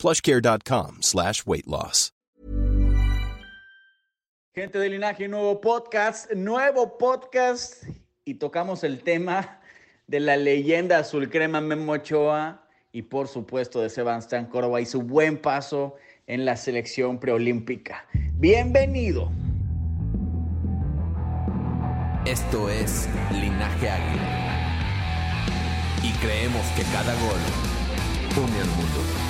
plushcare.com slash weight loss. Gente de Linaje, nuevo podcast, nuevo podcast y tocamos el tema de la leyenda azul crema Memo Ochoa y por supuesto de Sebastián Córdoba y su buen paso en la selección preolímpica. Bienvenido. Esto es Linaje Águila. Y creemos que cada gol une al mundo.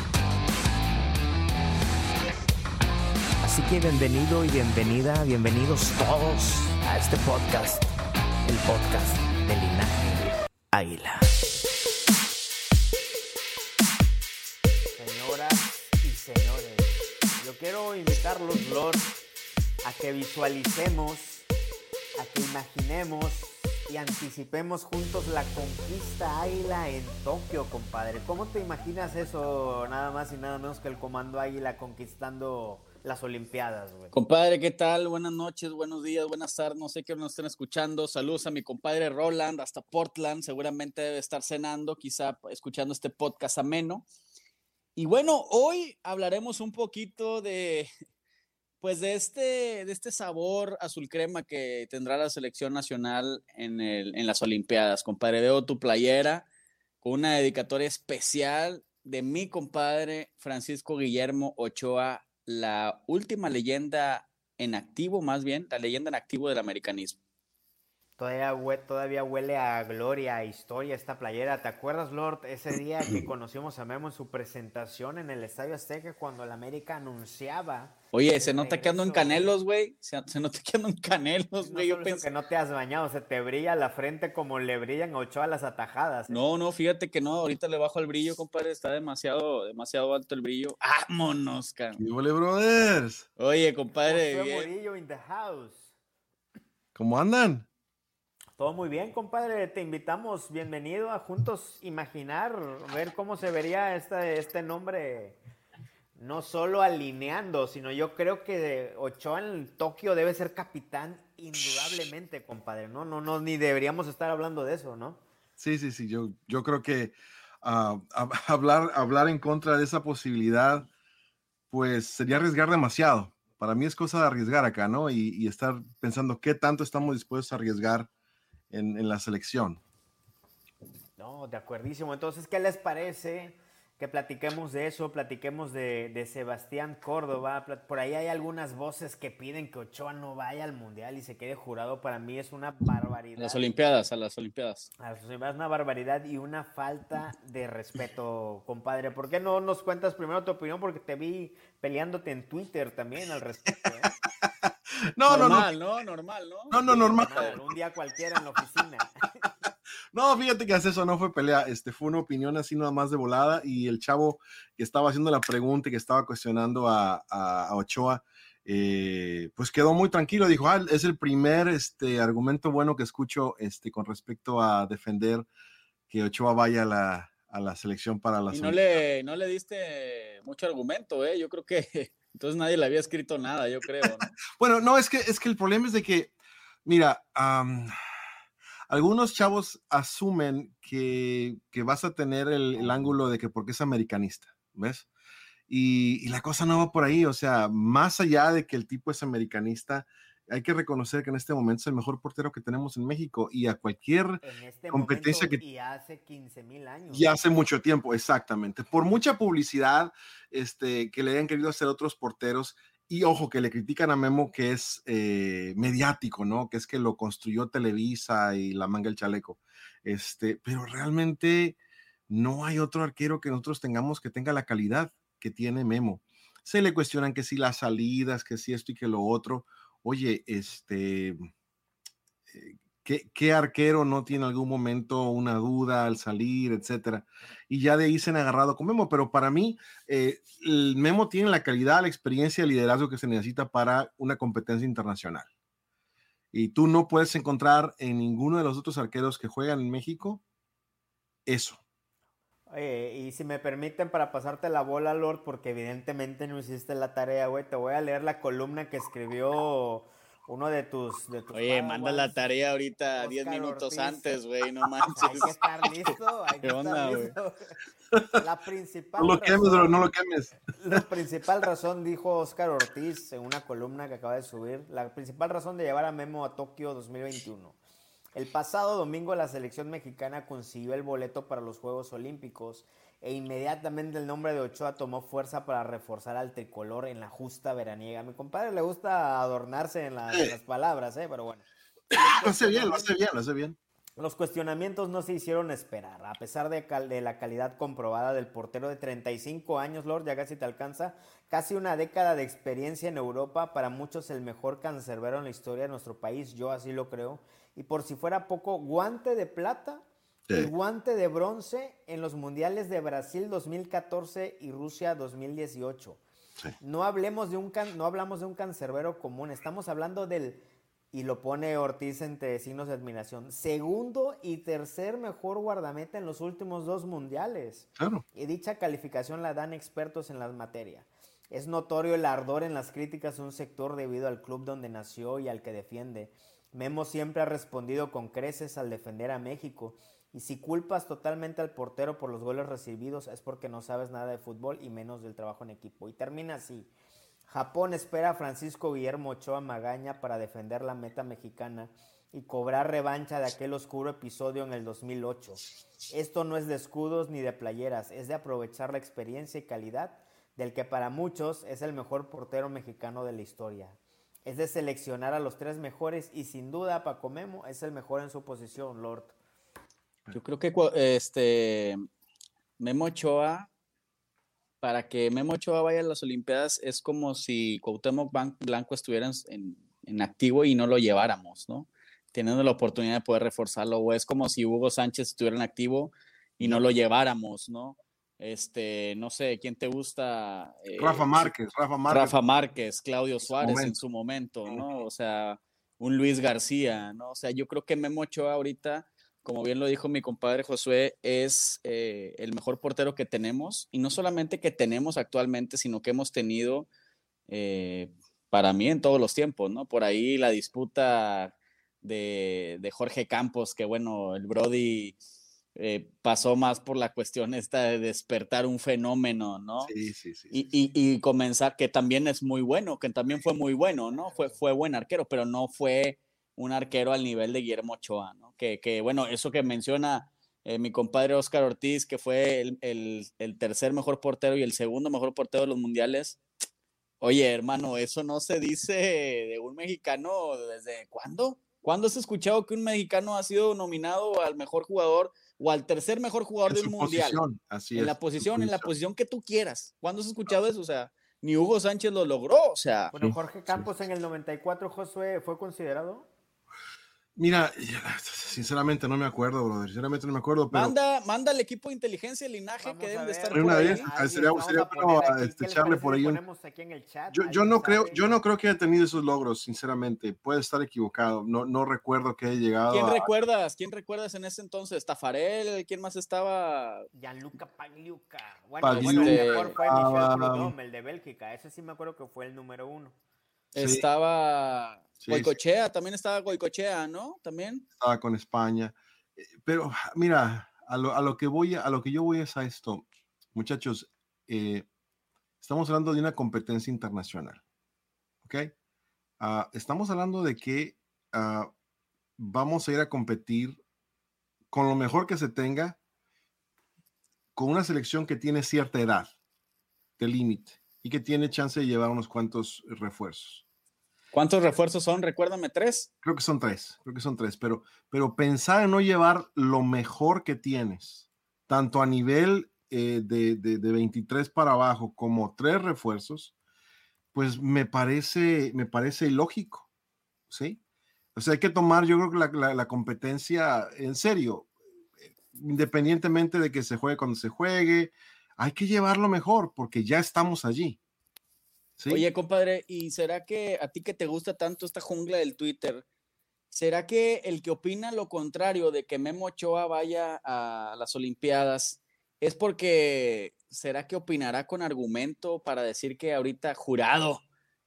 Así que bienvenido y bienvenida, bienvenidos todos a este podcast, el podcast de Linaje Águila. Señoras y señores, yo quiero invitarlos, Lord, a que visualicemos, a que imaginemos y anticipemos juntos la conquista Águila en Tokio, compadre. ¿Cómo te imaginas eso, nada más y nada menos que el Comando Águila conquistando las Olimpiadas, güey? Compadre, ¿qué tal? Buenas noches, buenos días, buenas tardes. No sé qué nos estén escuchando. Saludos a mi compadre Roland, hasta Portland. Seguramente debe estar cenando, quizá escuchando este podcast ameno. Y bueno, hoy hablaremos un poquito de, pues de este, de este sabor azul crema que tendrá la selección nacional en, en las Olimpiadas. Compadre, veo tu playera con una dedicatoria especial de mi compadre Francisco Guillermo Ochoa, la última leyenda en activo, más bien, la leyenda en activo del americanismo. Todavía, hue- todavía huele a gloria, a historia esta playera. ¿Te acuerdas, Lord, ese día que conocimos a Memo en su presentación en el Estadio Azteca cuando el América anunciaba? Oye, se nota que ando en canelos, güey. Se, se nota que ando en canelos, No güey. Yo pensé- que no te has bañado, se te brilla la frente como le brillan a Ochoa las atajadas. ¿eh? No, no, fíjate que no, ahorita le bajo el brillo, compadre, está demasiado, demasiado alto el brillo. ¡Vámonos, cara! ¿Qué huele, brothers? Oye, compadre, bien. In the house. ¿Cómo andan? Todo muy bien, compadre. Te invitamos, bienvenido a juntos imaginar, ver cómo se vería este, este nombre, no solo alineando, sino yo creo que Ochoa en Tokio debe ser capitán indudablemente, compadre. No, no, no, ni deberíamos estar hablando de eso, ¿no? Sí, sí, sí. Yo, yo creo que ah, hab- hablar, hablar en contra de esa posibilidad, pues sería arriesgar demasiado. Para mí es cosa de arriesgar acá, ¿no? Y estar pensando qué tanto estamos dispuestos a arriesgar en, en la selección. No, de acuerdísimo. Entonces, ¿qué les parece que platiquemos de eso? Platiquemos de, de Sebastián Córdoba. Por ahí hay algunas voces que piden que Ochoa no vaya al Mundial y se quede jurado. Para mí es una A barbaridad. las Olimpiadas, a las Olimpiadas. Ah, pues, Es una barbaridad y una falta de respeto, compadre. ¿Por qué no nos cuentas primero tu opinión? Porque te vi peleándote en Twitter también al respecto. ¿eh? No, no, no. normal, no, normal, ¿no? No, no, normal. Normal, Un día cualquiera en la oficina. No, fíjate que eso no fue pelea, este fue una opinión así nada más de volada y el chavo que estaba haciendo la pregunta y que estaba cuestionando a, a- a Ochoa, eh, pues quedó muy tranquilo, dijo, ah, es el primer este, argumento bueno que escucho este, con respecto a defender que Ochoa vaya a la, a la selección para la Y no le, no le diste mucho argumento, ¿eh? Yo creo que entonces nadie le había escrito nada, yo creo, ¿no? Bueno, no, es que, es que el problema es de que, mira, algunos chavos asumen que, que vas a tener el, el ángulo de que porque es americanista, ¿ves? Y la cosa no va por ahí, o sea, más allá de que el tipo es americanista, hay que reconocer que en este momento es el mejor portero que tenemos en México y a cualquier este competencia que y hace 15 mil años. y hace mucho tiempo, exactamente. Por mucha publicidad este, que le hayan querido hacer otros porteros y ojo, que le critican a Memo que es eh, mediático, ¿no? Que es que lo construyó Televisa y la manga el chaleco. Este, pero realmente no hay otro arquero que nosotros tengamos que tenga la calidad que tiene Memo. Se le cuestionan que si las salidas, que si esto y que lo otro. Oye, este, eh, ¿Qué, arquero no tiene algún momento una duda al salir, etcétera? Y ya de ahí se han agarrado con Memo, pero para mí, eh, el Memo tiene la calidad, la experiencia, el liderazgo que se necesita para una competencia internacional. Y tú no puedes encontrar en ninguno de los otros arqueros que juegan en México eso. Y si me permiten para pasarte la bola, Lord, porque evidentemente no hiciste la tarea, güey, te voy a leer la columna que escribió uno de tus. De tus Oye, manda la tarea ahorita 10 minutos antes, güey, no manches. hay que estar listo, hay que estar listo. La principal. No lo quemes, bro, no lo quemes. La principal razón, dijo Oscar Ortiz en una columna que acaba de subir, la principal razón de llevar a Memo a Tokio 2021. El pasado domingo la selección mexicana consiguió el boleto para los Juegos Olímpicos e inmediatamente el nombre de Ochoa tomó fuerza para reforzar al tricolor en la justa veraniega. A mi compadre le gusta adornarse en, las palabras, ¿eh? pero bueno. Lo hace bien, lo hace bien, lo hace bien. Los cuestionamientos no se hicieron esperar. A pesar de, de, la calidad comprobada del portero de 35 años, Lord, ya casi te alcanza, casi una década de experiencia en Europa, para muchos el mejor cancerbero en la historia de nuestro país, yo así lo creo. Y por si fuera poco, guante de plata el guante de bronce en los mundiales de Brasil 2014 y Rusia 2018. No, hablemos de un no hablamos de un cancerbero común, estamos hablando del, y lo pone Ortiz entre signos de admiración, segundo y tercer mejor guardameta en los últimos dos mundiales. Y dicha calificación la dan expertos en la materia. Es notorio el ardor en las críticas de un sector debido al club donde nació y al que defiende. Memo siempre ha respondido con creces al defender a México y si culpas totalmente al portero por los goles recibidos es porque no sabes nada de fútbol y menos del trabajo en equipo. Y termina así. Japón espera a Francisco Guillermo Ochoa Magaña para defender la meta mexicana y cobrar revancha de aquel oscuro episodio en el 2008. Esto no es de escudos ni de playeras, es de aprovechar la experiencia y calidad del que para muchos es el mejor portero mexicano de la historia. Es de seleccionar a los tres mejores y sin duda Paco Memo es el mejor en su posición, Lord. Yo creo que este Memo Ochoa, para que Memo Ochoa vaya a las Olimpiadas, es como si Cuauhtémoc Blanco estuviera en, en, activo y no lo lleváramos, ¿no? Teniendo la oportunidad de poder reforzarlo, o es como si Hugo Sánchez estuviera en activo y no lo lleváramos, ¿no? Este, no sé, ¿quién te gusta? Eh, Rafa Márquez, Rafa Márquez. Rafa Márquez, Claudio Suárez en su momento, ¿no? O sea, un Luis García, ¿no? O sea, yo creo que Memo Ochoa ahorita como bien lo dijo mi compadre Josué, es eh, el mejor portero que tenemos, y no solamente que tenemos actualmente, sino que hemos tenido eh, para mí en todos los tiempos, ¿no? Por ahí la disputa de, Jorge Campos, que bueno, el Brody eh, pasó más por la cuestión esta de despertar un fenómeno, ¿no? Sí, sí, sí. Y, y, comenzar, que también es muy bueno, que también fue muy bueno, ¿no? Fue, fue buen arquero, pero no fue un arquero al nivel de Guillermo Ochoa, ¿no? Que, bueno, eso que menciona eh, mi compadre Oscar Ortiz, que fue el, tercer mejor portero y el segundo mejor portero de los mundiales. Oye, hermano, eso no se dice de un mexicano desde cuándo? ¿Cuándo has escuchado que un mexicano ha sido nominado al mejor jugador o al tercer mejor jugador de un mundial? Así en la posición, en la posición que tú quieras. ¿Cuándo has escuchado eso? O sea, ni Hugo Sánchez lo logró, o sea. Bueno, Jorge Campos en el 94, Josué, ¿fue considerado? Mira, sinceramente no me acuerdo, brother. Sinceramente no me acuerdo. Pero... Manda, manda al equipo de inteligencia de linaje que deben de estar por ahí. sería, sería bueno este, echarle por ahí. yo, yo no creo, yo no creo que haya tenido esos logros, sinceramente. Puede estar equivocado. No, no recuerdo que haya llegado. ¿Quién recuerdas? ¿Quién recuerdas en ese entonces? ¿Tafarel? ¿Quién más estaba? Gianluca Pagliuca. Bueno, Pagliuca, el mejor fue Michel Prudhomme, el de Bélgica. Ese sí me acuerdo que fue el número uno. Estaba Goicochea, también estaba Goicochea, ¿no? También. Estaba con España. Eh, pero mira, a lo, que voy, a lo que yo voy es a esto, muchachos. Eh, estamos hablando de una competencia internacional, ¿ok? Ah, estamos hablando de que ah, vamos a ir a competir con lo mejor que se tenga, con una selección que tiene cierta edad de límite, y que tiene chance de llevar unos cuantos refuerzos. ¿Cuántos refuerzos son? Recuérdame, tres. Creo que son tres, creo que son tres, pero, pero pensar en no llevar lo mejor que tienes, tanto a nivel eh, de, de, 23 para abajo como tres refuerzos, pues me parece, me parece ilógico, ¿sí? O sea, hay que tomar, yo creo que la, la competencia en serio, independientemente de que se juegue cuando se juegue, hay que llevarlo mejor porque ya estamos allí. Oye, compadre, ¿y será que a ti que te gusta tanto esta jungla del Twitter, será que el que opina lo contrario de que Memo Ochoa vaya a las Olimpiadas es porque será que opinará con argumento para decir que ahorita jurado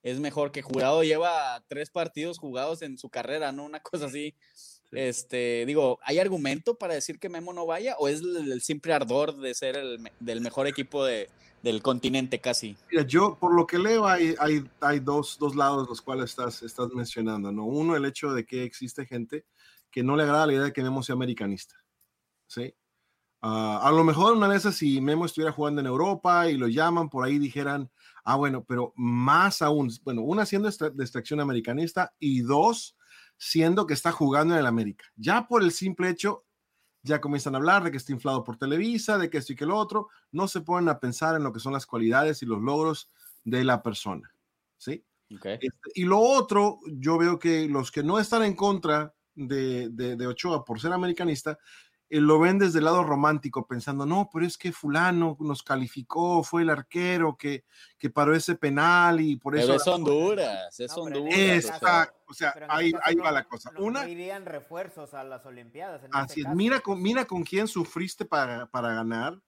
es mejor que jurado lleva tres partidos jugados en su carrera, ¿no? Una cosa así. Este, digo, ¿hay argumento para decir que Memo no vaya o es el, simple ardor de ser el del mejor equipo de, del continente casi? Mira, yo por lo que leo hay, hay, hay dos, dos, lados los cuales estás, estás mencionando, ¿no? Uno, el hecho de que existe gente que no le agrada la idea de que Memo sea americanista, ¿sí? Uh, a lo mejor una vez si Memo estuviera jugando en Europa y lo llaman, por ahí dijeran, ah, bueno, pero más aún, bueno, una siendo de extracción americanista y dos, siendo que está jugando en el América. Ya por el simple hecho, ya comienzan a hablar de que está inflado por Televisa, de que esto y que lo otro, no se ponen a pensar en lo que son las cualidades y los logros de la persona. ¿Sí? Este, y lo otro, yo veo que los que no están en contra de, de, de Ochoa por ser americanista, eh, lo ven desde el lado romántico, pensando, no, pero es que fulano nos calificó, fue el arquero que, que paró ese penal y por eso... Pero es Honduras, es Honduras. Exacto, o sea, ahí, ahí va la cosa. Una... irían refuerzos a las Olimpiadas. así es, mira con, mira con quién sufriste para, para ganar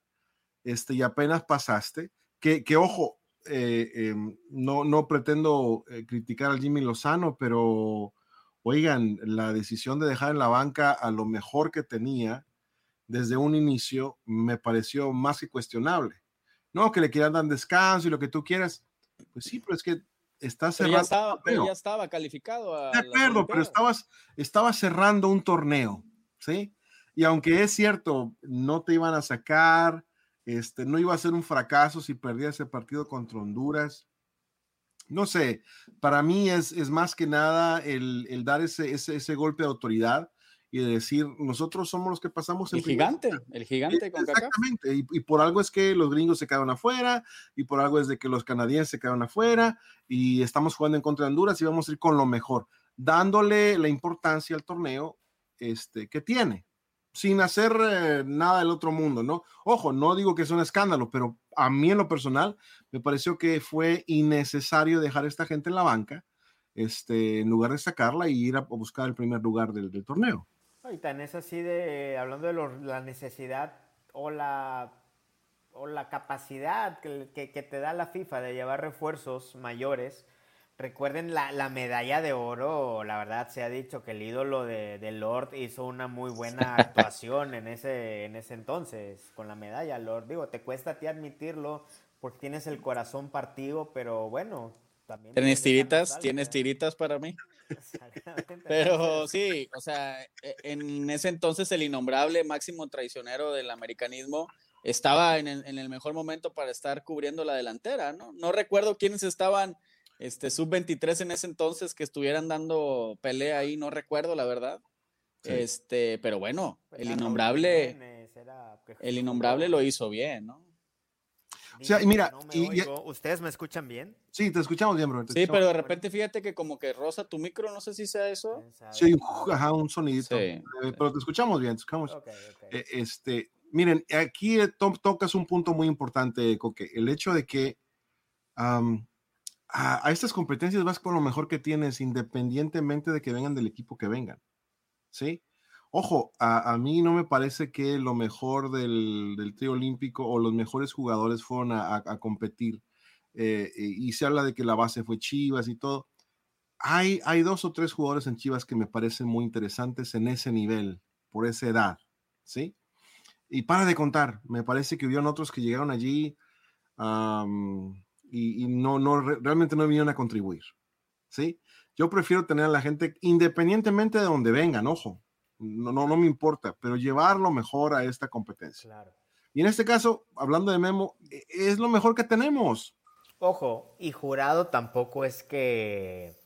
este, y apenas pasaste, que, que ojo, eh, em, no, no pretendo eh, criticar al Jimmy Lozano, pero oigan, la decisión de dejar en la banca a lo mejor que tenía desde un inicio me pareció más que cuestionable. No, que le quieran dar descanso y lo que tú quieras. Pues sí, pero es que está cerrando. Ya estaba, ya estaba calificado. de acuerdo, pero estabas, estaba cerrando un torneo, ¿sí? Y aunque es cierto, no te iban a sacar, este, no iba a ser un fracaso si perdía ese partido contra Honduras no sé, para mí es, es más que nada el, el dar ese, ese, ese, golpe de autoridad y de decir, nosotros somos los que pasamos el gigante, el gigante con Exactamente, y, y, por algo es que los gringos se quedan afuera, y por algo es de que los canadienses se quedan afuera, y estamos jugando en contra de Honduras y vamos a ir con lo mejor, dándole la importancia al torneo este, que tiene sin hacer eh, nada del otro mundo, ¿no? Ojo, no digo que es un escándalo, pero a mí en lo personal me pareció que fue innecesario dejar a esta gente en la banca, este, en lugar de sacarla y ir a buscar el primer lugar del, del torneo. Y tan es así de, hablando de la necesidad o la, o la capacidad que, que, que te da la FIFA de llevar refuerzos mayores, Recuerden la, la, medalla de oro, la verdad se ha dicho que el ídolo de, de, Lord hizo una muy buena actuación en ese, en ese entonces con la medalla, Lord. Digo, te cuesta a ti admitirlo porque tienes el corazón partido, pero bueno, también... ¿Tienes tiritas? ¿Tienes tiritas para mí? pero sí, o sea, e, en ese entonces el innombrable máximo traicionero del americanismo estaba en el, en el mejor momento para estar cubriendo la delantera, ¿no? No recuerdo quiénes estaban este, sub-23 en ese entonces que estuvieran dando pelea ahí, no recuerdo la verdad. Este, pero bueno, pues el innombrable, el innombrable lo hizo bien, ¿no? O sea, y mira, ¿ustedes me escuchan bien? Sí, te escuchamos bien, bro. Sí, pero de repente fíjate que como que rosa tu micro, no sé si sea eso. Sí, ajá, un sonidito. Eh, pero te escuchamos bien, te escuchamos. Eh, este, miren, aquí eh, tocas un punto muy importante, Coque, el hecho de que a, estas competencias vas con lo mejor que tienes, independientemente de que vengan del equipo que vengan. ¿Sí? Ojo, a, mí no me parece que lo mejor del, del trío olímpico o los mejores jugadores fueron a, competir. Eh, y se habla de que la base fue Chivas y todo. Hay, dos o tres jugadores en Chivas que me parecen muy interesantes en ese nivel, por esa edad. ¿Sí? Y para de contar, me parece que hubieron otros que llegaron allí y, no, no, realmente no vinieron a contribuir. ¿sí? Yo prefiero tener a la gente independientemente de donde vengan, ojo, no, no, no me importa, pero llevarlo mejor a esta competencia. Y en este caso, hablando de Memo, e, es lo mejor que tenemos. Ojo, y jurado tampoco es que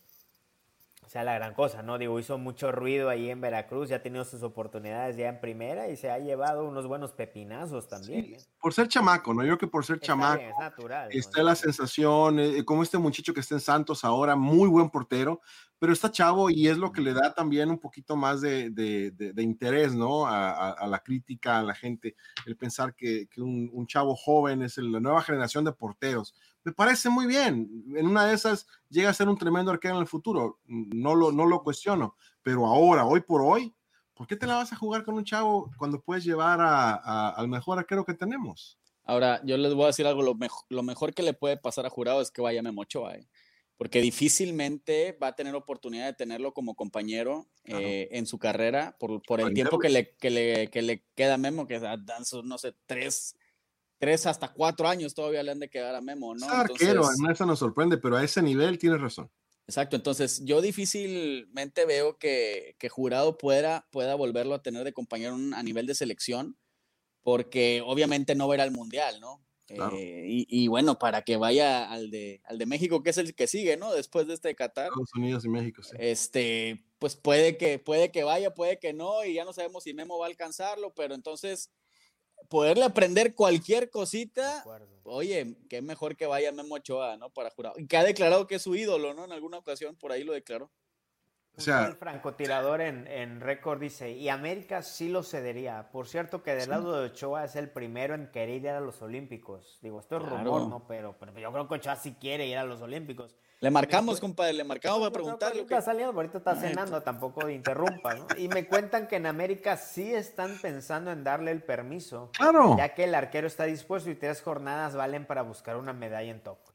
sea la gran cosa, ¿no? Digo, hizo mucho ruido ahí en Veracruz, ya ha tenido sus oportunidades ya en primera y se ha llevado unos buenos pepinazos también. ¿eh? por ser chamaco, ¿no? Yo creo que por ser chamaco es natural, está la sensación, eh, como este muchacho que está en Santos ahora, muy buen portero, pero está chavo y es lo que le da también un poquito más de, de, interés, ¿no? A, a, la crítica, a la gente, el pensar que, que un, un, chavo joven es la nueva generación de porteros me parece muy bien. En una de esas llega a ser un tremendo arquero en el futuro, no lo, no lo cuestiono, pero ahora, hoy por hoy, ¿por qué te la vas a jugar con un chavo cuando puedes llevar a, al mejor arquero que tenemos? Ahora, yo les voy a decir algo, lo, mejor, lo mejor que le puede pasar a Jurado es que vaya Memo Ochoa, ¿eh? Porque difícilmente va a tener oportunidad de tenerlo como compañero eh, en su carrera por, por el tiempo que le, que le, que le queda a Memo, que dan, no sé, tres, tres hasta cuatro años todavía le han de quedar a Memo, ¿no? Es arquero, además eso nos sorprende, pero a ese nivel tienes razón. Exacto, entonces yo difícilmente veo que, que Jurado pueda, pueda volverlo a tener de compañero a nivel de selección, porque obviamente no va a ir al Mundial, ¿no? Eh, y, bueno, para que vaya al de, al de México, que es el que sigue, ¿no? Después de este Qatar. Estados Unidos y México, sí. Este, pues puede que, puede que vaya, puede que no, y ya no sabemos si Memo va a alcanzarlo, pero entonces poderle aprender cualquier cosita, oye, qué mejor que vaya Memo Ochoa, ¿no? Para jurado. Y que ha declarado que es su ídolo, ¿no? En alguna ocasión por ahí lo declaró. O sea, el francotirador en, en récord dice, y América sí lo cedería. Por cierto que del lado de Ochoa es el primero en querer ir a los Olímpicos. Digo, esto es rumor, ¿no? Pero, pero yo creo que Ochoa sí quiere ir a los Olímpicos. Le marcamos, compadre, le marcamos para preguntarle. Está saliendo, ahorita está cenando, tampoco interrumpa, ¿no? Y me cuentan que en América sí están pensando en darle el permiso. Claro. Ya que el arquero está dispuesto y tres jornadas valen para buscar una medalla en Tokio.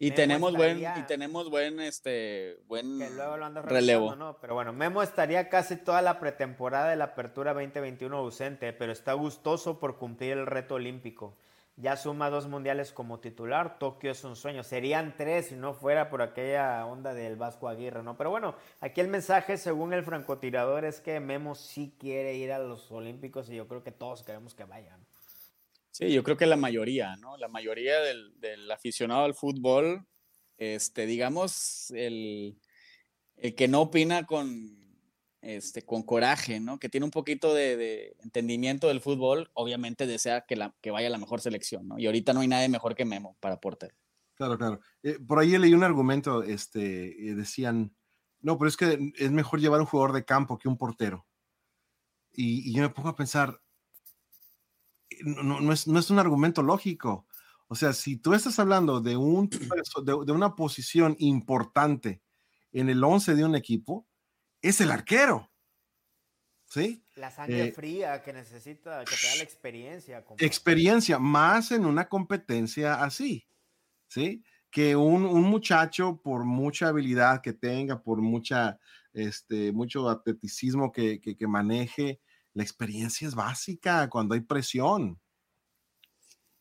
Y tenemos buen, y tenemos buen, este, buen relevo. ¿no? Pero bueno, Memo estaría casi toda la pretemporada de la Apertura 2021 ausente, pero está gustoso por cumplir el reto olímpico ya suma dos mundiales como titular. Tokio es un sueño. Serían tres si no fuera por aquella onda del Vasco Aguirre, ¿no? Pero bueno, aquí el mensaje, según el francotirador, es que Memo sí quiere ir a los Olímpicos y yo creo que todos queremos que vayan. Sí, yo creo que la mayoría, ¿no? La mayoría del, del aficionado al fútbol, este, digamos, el, el que no opina con, este, con coraje, ¿no? Que tiene un poquito de, entendimiento del fútbol, obviamente desea que, la, que vaya la mejor selección, ¿no? Y ahorita no hay nadie mejor que Memo para portero. Claro, claro. Eh, por ahí leí un argumento, este, decían, no, pero es que es mejor llevar un jugador de campo que un portero. Y, yo me pongo a pensar, no, no, es, no, es, un argumento lógico. O sea, si tú estás hablando de, un, de, de una posición importante en el 11 de un equipo, es el arquero. ¿Sí? La sangre eh, fría que necesita, que te da la experiencia. Experiencia, más en una competencia así. ¿Sí? Que un, muchacho, por mucha habilidad que tenga, por mucha, este, mucho atleticismo que, que, que maneje, la experiencia es básica cuando hay presión.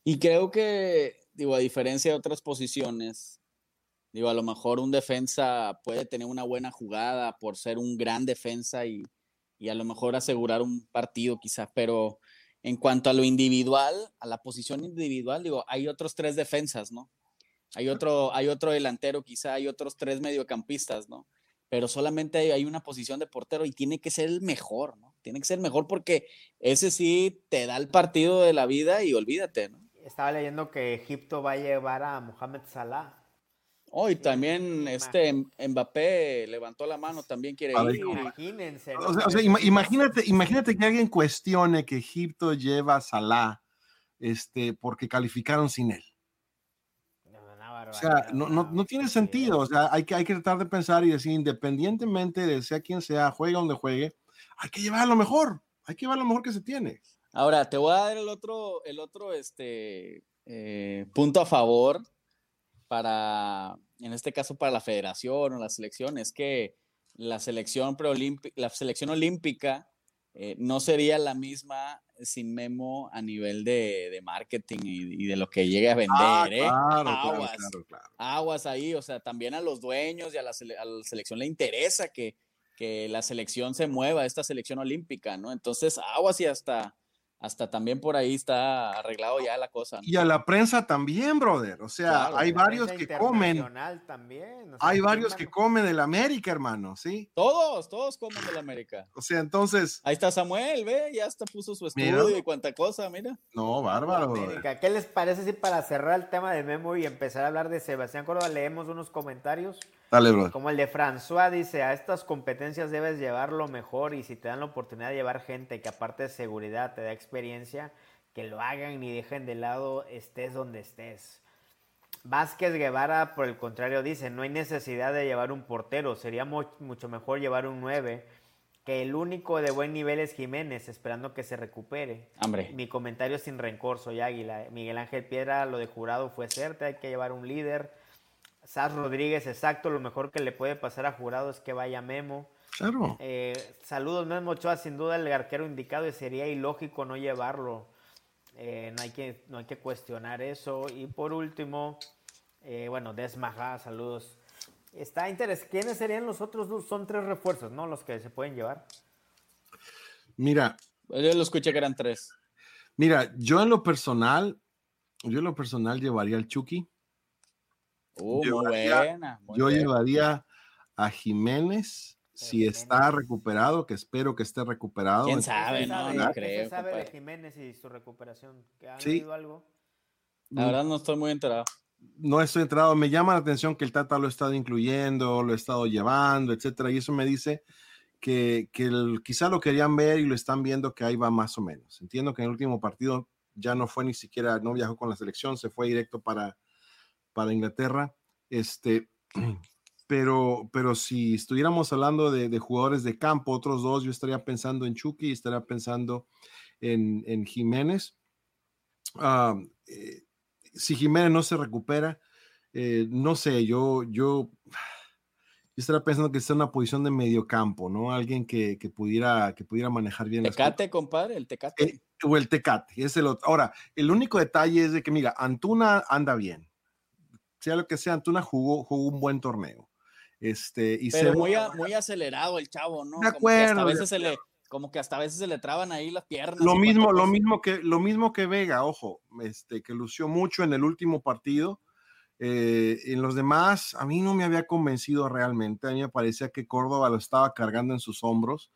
Y creo que, digo, a diferencia de otras posiciones, Digo, a lo mejor un defensa puede tener una buena jugada por ser un gran defensa y, a lo mejor asegurar un partido quizás, pero en cuanto a lo individual, a la posición individual, digo, hay otros tres defensas, ¿no? Hay otro, hay otro delantero, quizá hay otros tres mediocampistas, ¿no? Pero solamente hay, hay una posición de portero y tiene que ser el mejor, ¿no? Tiene que ser el mejor porque ese sí te da el partido de la vida y olvídate, ¿no? Estaba leyendo que Egipto va a llevar a Mohamed Salah Hoy también este Mbappé levantó la mano, también quiere ir. Imagínense. O sea, imagínate, imagínate que alguien cuestione que Egipto lleva a Salah este, porque calificaron sin él. O sea, no, no, no, tiene sentido. O sea, hay que, hay que tratar de pensar y decir, independientemente de sea quien sea, juegue donde juegue, hay que llevar lo mejor. Hay que llevar lo mejor que se tiene. Ahora, te voy a dar el otro, el otro este, eh, punto a favor para, en este caso para la federación o la selección, es que la selección, la selección olímpica eh, no sería la misma sin Memo a nivel de, marketing y, de lo que llegue a vender. Ah, ¿eh? aguas, aguas ahí, o sea, también a los dueños y a la, selección le interesa que, que, la selección se mueva, esta selección olímpica, ¿no? Entonces, aguas y hasta hasta también por ahí está arreglado ya la cosa. Y a la prensa también, brother. O sea, hay varios que comen. También, hay varios que comen del América, hermano, ¿sí? Todos, todos comen del América. O sea, entonces. Ahí está Samuel, ve, ya hasta puso su estudio y cuánta cosa, mira. No, bárbaro. ¿Qué les parece si para cerrar el tema de Memo y empezar a hablar de Sebastián Córdoba leemos unos comentarios? Dale, bro. Como el de François dice, a estas competencias debes llevarlo mejor y si te dan la oportunidad de llevar gente que aparte de seguridad te da experiencia, que lo hagan y dejen de lado estés donde estés. Vázquez Guevara, por el contrario, dice, no hay necesidad de llevar un portero, sería mucho mejor llevar un 9, que el único de buen nivel es Jiménez, esperando que se recupere. Hombre. Mi comentario es sin rencor, soy Águila. Miguel Ángel Piedra, lo de jurado fue cierto, hay que llevar un líder. Saz Rodríguez, exacto, lo mejor que le puede pasar a jurado es que vaya Memo. Claro. Eh, saludos, Memo Ochoa, sin duda el arquero indicado y sería ilógico no llevarlo. Eh, no, hay que, no hay que cuestionar eso. Y por último, eh, bueno, Desmaja, saludos. Está interesante. ¿Quiénes serían los otros dos? Son tres refuerzos, ¿no? Los que se pueden llevar. Mira. Yo lo escuché que eran tres. Mira, yo en lo personal, yo en lo personal llevaría al Chucky. Uh, muy buena. yo llevaría a Jiménez si está recuperado, que espero que esté recuperado. ¿Quién sabe? No, no creo. ¿Qué sabe de Jiménez y su recuperación? ¿Han sí. algo? La verdad no estoy muy enterado. No estoy enterado. Me llama la atención que el Tata lo ha estado incluyendo, lo ha estado llevando, etcétera. Y eso me dice que, que quizá lo querían ver y lo están viendo que ahí va más o menos. Entiendo que en el último partido ya no fue ni siquiera, no viajó con la selección, se fue directo para, para Inglaterra. Este, pero, pero si estuviéramos hablando de, jugadores de campo, otros dos, yo estaría pensando en Chucky y estaría pensando en, en Jiménez. Eh, si Jiménez no se recupera, eh, no sé, yo, yo, yo estaría pensando que está en una posición de medio campo, ¿no? Alguien que, que pudiera, que pudiera manejar bien. Tecate, compadre, el Tecate. Eh, o el Tecate, es el otro. Ahora, el único detalle es de que, mira, Antuna anda bien. Sea lo que sea, Antuna jugó, jugó un buen torneo. Este, y Pero muy, muy acelerado el chavo, ¿no? De acuerdo. Como que hasta a veces se le, como que hasta a veces se le traban ahí las piernas. Lo mismo, lo mismo que, lo mismo que Vega, ojo, este, que lució mucho en el último partido. Eh, en los demás, a mí no me había convencido realmente. A mí me parecía que Córdoba lo estaba cargando en sus hombros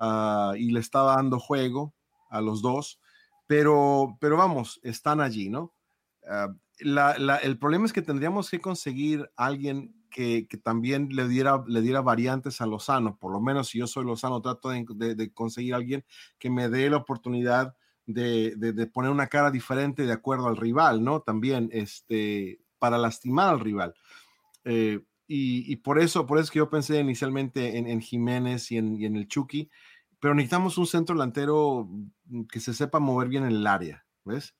uh, y le estaba dando juego a los dos. Pero, pero vamos, están allí, ¿no? Uh, el problema es que tendríamos que conseguir alguien que, también le diera, le diera variantes a Lozano. Por lo menos si yo soy Lozano, trato de, conseguir a alguien que me dé la oportunidad de, poner una cara diferente de acuerdo al rival, ¿no? También este, para lastimar al rival. Eh, y, por eso, por eso es que yo pensé inicialmente en, Jiménez y en, el Chucky, pero necesitamos un centro delantero que se sepa mover bien en el área, ¿ves?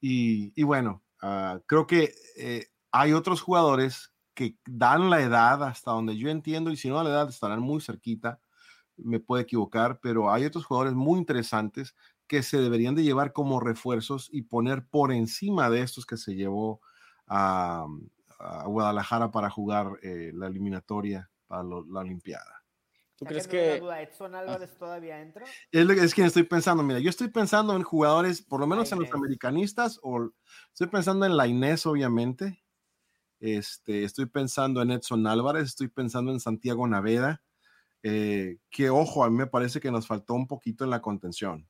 Y, bueno, ah, creo que eh, hay otros jugadores que dan la edad hasta donde yo entiendo, y si no la edad estarán muy cerquita, me puedo equivocar, pero hay otros jugadores muy interesantes que se deberían de llevar como refuerzos y poner por encima de estos que se llevó a, Guadalajara para jugar eh, la eliminatoria para la Olimpiada. ¿Tú crees que Edson Álvarez todavía entra? Es, es quien estoy pensando. Mira, yo estoy pensando en jugadores, por lo menos en los americanistas, o estoy pensando en la Inés, obviamente, este, estoy pensando en Edson Álvarez, estoy pensando en Santiago Naveda, eh, que ojo, a mí me parece que nos faltó un poquito en la contención,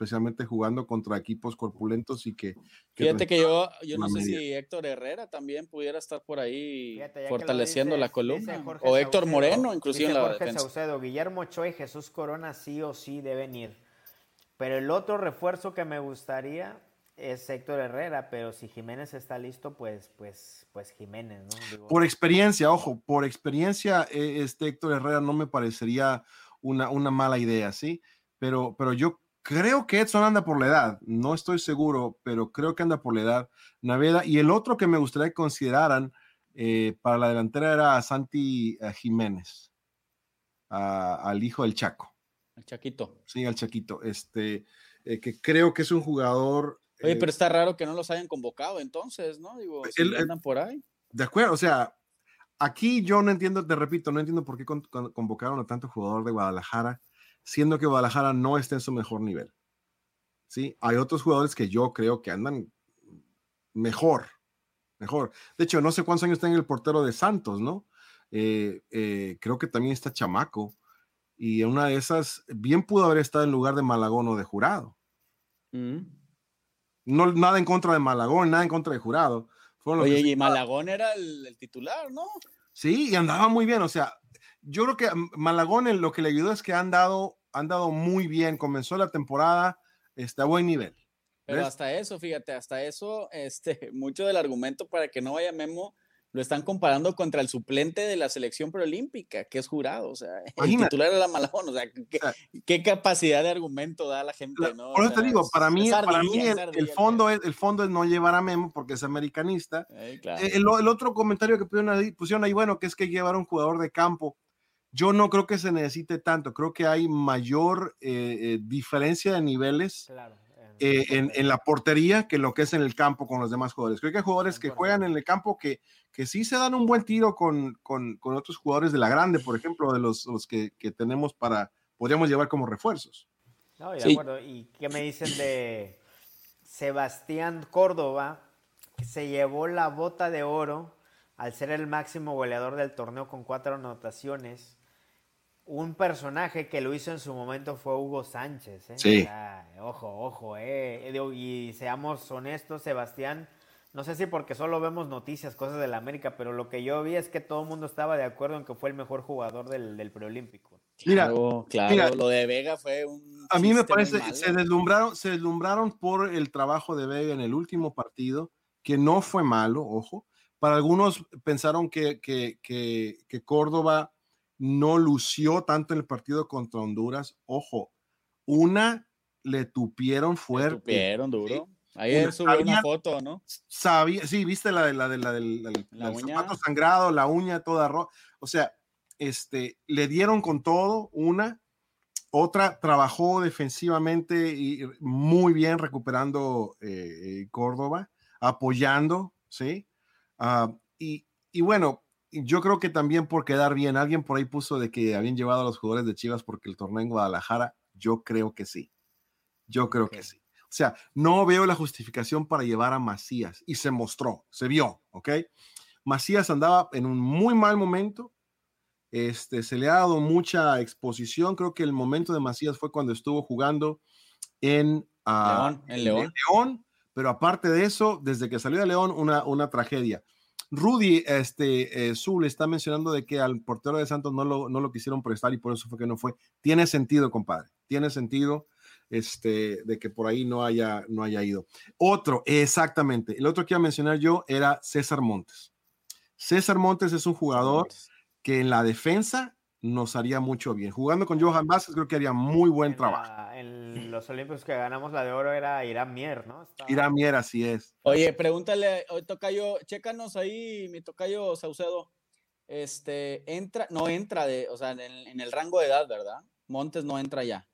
especialmente jugando contra equipos corpulentos y que... Fíjate que yo, yo no sé si Héctor Herrera también pudiera estar por ahí fortaleciendo la columna, o Héctor Moreno, inclusive en la Jorge Saucedo, Guillermo Ochoa y Jesús Corona sí o sí deben ir. Pero el otro refuerzo que me gustaría es Héctor Herrera, pero si Jiménez está listo, pues, pues, pues Jiménez, ¿no? por experiencia, ojo, por experiencia, eh, este Héctor Herrera no me parecería una, una mala idea, ¿sí? Pero, pero yo creo que Edson anda por la edad, no estoy seguro, pero creo que anda por la edad. Naveda, y el otro que me gustaría que consideraran eh, para la delantera era Santi eh, Jiménez, al hijo del Chaco. El Chaquito. Sí, al Chaquito. Este, que creo que es un jugador Oye, pero eh, está raro que no los hayan convocado entonces, ¿no? Digo, si andan por ahí. De acuerdo, o sea, aquí yo no entiendo, te repito, no entiendo por qué convocaron a tanto jugador de Guadalajara, siendo que Guadalajara no está en su mejor nivel. ¿sí? Hay otros jugadores que yo creo que andan mejor, mejor. De hecho, no sé cuántos años tiene el portero de Santos, ¿no? Eh, eh, creo que también está chamaco. Y en una de esas, bien pudo haber estado en lugar de Malagón o de Jurado. Mm. No, nada en contra de Malagón, nada en contra de Jurado. Oye, y Malagón era el, el titular, ¿no? Sí, y andaba muy bien. O sea, yo creo que a Malagón en lo que le ayudó es que han dado, han dado muy bien. Comenzó la temporada, está a buen nivel. Pero ¿Ves? hasta eso, fíjate, hasta eso, este, mucho del argumento para que no vaya Memo lo están comparando contra el suplente de la selección preolímpica, que es jurado, o sea, el Imagínate. titular era Malagón, o sea, ¿qué, O sea, qué capacidad de argumento da la gente, La- no? Por eso te digo, para mí, para mí el, ardilla el el fondo es, el fondo es no llevar a Memo porque es americanista. Claro. El, el otro comentario que pusieron ahí, pusieron ahí, bueno, que es que llevar a un jugador de campo. Yo no creo que se necesite tanto. Creo que hay mayor eh, eh, diferencia de niveles Claro. eh, en, en la portería que lo que es en el campo con los demás jugadores. Creo que hay jugadores que juegan en el campo que, que sí se dan un buen tiro con, con, con otros jugadores de la grande, por ejemplo, de los, los que, que tenemos para, podríamos llevar como refuerzos. No, de Sí. acuerdo. ¿Y qué me dicen de Sebastián Córdoba, que se llevó la bota de oro al ser el máximo goleador del torneo con cuatro anotaciones? Un personaje que lo hizo en su momento fue Hugo Sánchez. ¿eh? Sí. O sea, ojo, ojo, eh. Y seamos honestos, Sebastián. No sé si porque solo vemos noticias, cosas de la América, pero lo que yo vi es que todo el mundo estaba de acuerdo en que fue el mejor jugador del, del preolímpico. Mira, Claro, claro, mira, lo de Vega fue un. A mí me parece, malo. se deslumbraron, se deslumbraron por el trabajo de Vega en el último partido, que no fue malo, ojo. Para algunos pensaron que, que, que, que Córdoba no lució tanto en el partido contra Honduras. Ojo, una le tupieron fuerte. Tupieron duro. Ayer Una- subió una foto, ¿no? Sabía, sí, viste la de la de la del la del- La del zapato sangrado, la uña toda roja. O sea, este, le dieron con todo, una, otra trabajó defensivamente y muy bien recuperando eh, eh, Córdoba, apoyando, ¿sí? Ah, y, y bueno, yo creo que también por quedar bien, alguien por ahí puso de que habían llevado a los jugadores de Chivas porque el torneo en Guadalajara, yo creo que sí, yo creo que sí. O sea, no veo la justificación para llevar a Macías y se mostró, se vio, ¿ok? Macías andaba en un muy mal momento, este, se le ha dado mucha exposición. Creo que el momento de Macías fue cuando estuvo jugando en, ah, León, en León. León, pero aparte de eso, desde que salió de León, una, una tragedia. Rudy este, eh, Zul está mencionando de que al portero de Santos no lo, no lo quisieron prestar y por eso fue que no fue. Tiene sentido, compadre. Tiene sentido este, de que por ahí no haya, no haya ido. Otro, exactamente. El otro que iba a mencionar yo era César Montes. César Montes es un jugador que en la defensa nos haría mucho bien. Jugando con Johan Vázquez creo que haría muy buen En trabajo. la- en los Olímpicos que ganamos la de oro era Irán Mier, ¿no? Estaba- Irán Mier, así es. Oye, pregúntale, hoy tocayo, chécanos ahí, mi tocayo Saucedo. Este, entra, no entra de, o sea, en, en el rango de edad, ¿verdad? Montes no entra ya.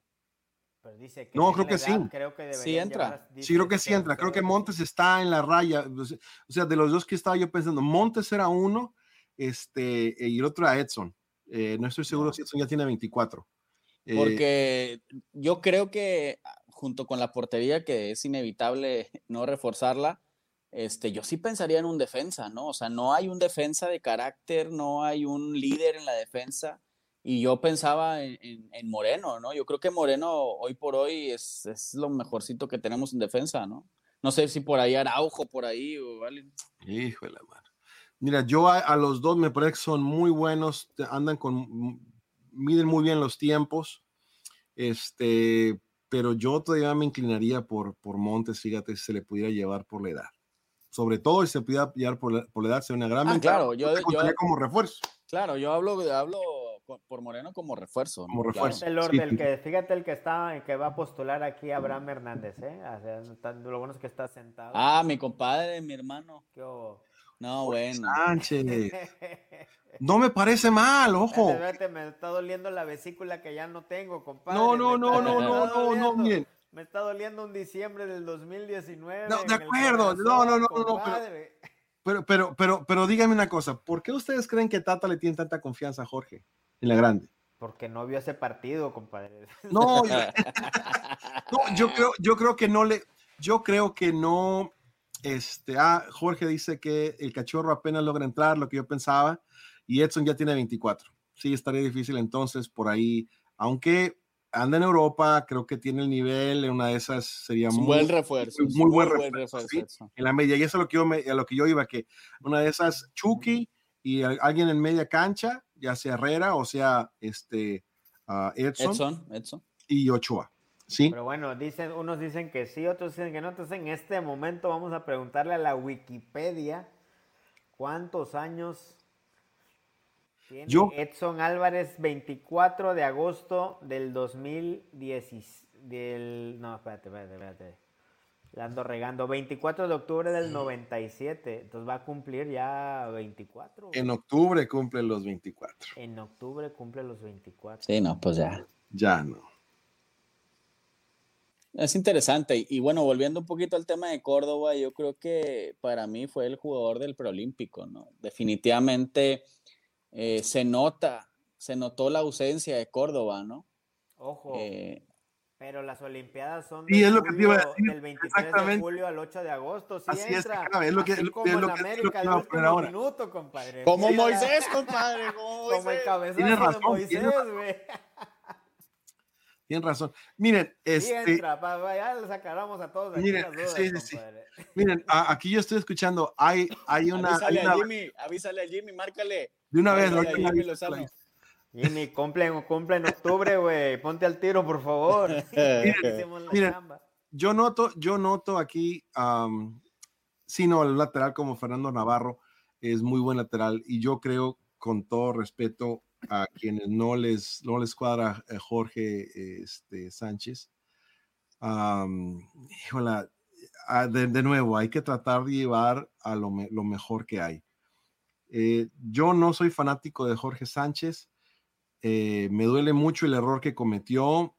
Pero dice que No, creo que sí. Creo que Sí entra. llevar- Sí, creo que sí entra. Creo que Montes está en la raya. O sea- O sea, de los dos que estaba yo pensando, Montes era uno este, y el otro era Edson. Eh, no estoy seguro si Edson ya tiene 24. Eh, Porque yo creo que ah, junto con la portería, que es inevitable no reforzarla, este, yo sí pensaría en un defensa, ¿no? O sea, no hay un defensa de carácter, no hay un líder en la defensa. Y yo pensaba en, en- en Moreno, ¿no? Yo creo que Moreno hoy por hoy es, es lo mejorcito que tenemos en defensa, ¿no? No sé si por ahí Araujo, por ahí, o alguien. La mano. Mira, yo a, a los dos me parece que son muy buenos, andan con, miden muy bien los tiempos, este, pero yo todavía me inclinaría por, por Montes, fíjate, si se le pudiera llevar por la edad. Sobre todo si se pudiera llevar por la, por la edad, sería una gran Ah, ventaja, claro, yo- yo- como refuerzo. Claro, yo hablo, hablo por Moreno como refuerzo. Como refuerzo. Fíjate el, orden, Sí, el sí. que, fíjate el que está, el que va a postular aquí Abraham Hernández, ¿eh? O sea, lo bueno es que está sentado. Ah, mi compadre, mi hermano. Qué hubo. No, bueno. Sánchez. No me parece mal, ojo. Espérate, me está doliendo la vesícula que ya no tengo, compadre. No, no, no, no, no, no, no, miren. Me está doliendo un diciembre del 2019. No, de acuerdo, no, no, no, no, no, pero-. Pero, pero, pero, pero dígame una cosa, ¿por qué ustedes creen que Tata le tiene tanta confianza a Jorge en la grande? Porque no vio ese partido, compadre. No, yo, no, yo creo, yo creo que no le, yo creo que no, este, ah, Jorge dice que el cachorro apenas logra entrar, lo que yo pensaba, y Edson ya tiene 24. Sí, estaría difícil entonces por ahí, aunque anda en Europa, creo que tiene el nivel, en una de esas sería muy, buen refuerzo. muy, buen refuerzo, refuerzo, ¿sí? Edson. en la media, y eso es lo que yo, me- a lo que yo iba, que una de esas Chucky y alguien en media cancha, ya sea Herrera o sea este ah, Edson, Edson, Edson. y Ochoa. ¿Sí? Pero bueno, dicen, unos dicen que sí, otros dicen que no. Entonces, en este momento vamos a preguntarle a la Wikipedia cuántos años tiene Yo- Edson Álvarez 24 de agosto del 2010. Del, no, espérate, espérate, espérate. La ando regando. 24 de octubre del 97. Entonces va a cumplir ya 24. En octubre cumple los 24. En octubre cumple los 24. Sí, no, pues ya. Ya no. Es interesante. Y, y bueno, volviendo un poquito al tema de Córdoba, yo creo que para mí fue el jugador del preolímpico, ¿no? Definitivamente eh, se nota, se notó la ausencia de Córdoba, ¿no? Ojo. Eh, Pero las Olimpiadas son Sí, es lo que te iba a julio- decir, del 23 de julio al 8 de agosto. Sí Así es, entra. claro, es lo que- Así es lo- como es en lo que- es lo América que último minuto, compadre. como Sí, Moisés, compadre, como Como el Moisés. Tienes razón, de Moisés, güey. Tienen razón. Miren, este, entra, pa- pa- ya les aclaramos a todos aquí Miren, las dudas, sí, sí, sí. compadre. miren, a- aquí yo estoy escuchando, hay, hay una, hay Avísale una- a Jimmy, avísale a Jimmy, márcale. de una vez, Jimmy la- Lozano. Jimmy, cumple, en- cumple en octubre, güey. Ponte al tiro, por favor. Miren. chamba. yo noto, yo noto aquí, am, sí, no, el lateral como Fernando Navarro es muy buen lateral y yo creo, con todo respeto a quienes no les, no les cuadra eh, Jorge este, Sánchez, híjola, ah, de, de nuevo, hay que tratar de llevar a lo, me- lo mejor que hay. Eh, yo no soy fanático de Jorge Sánchez, eh, me duele mucho el error que cometió.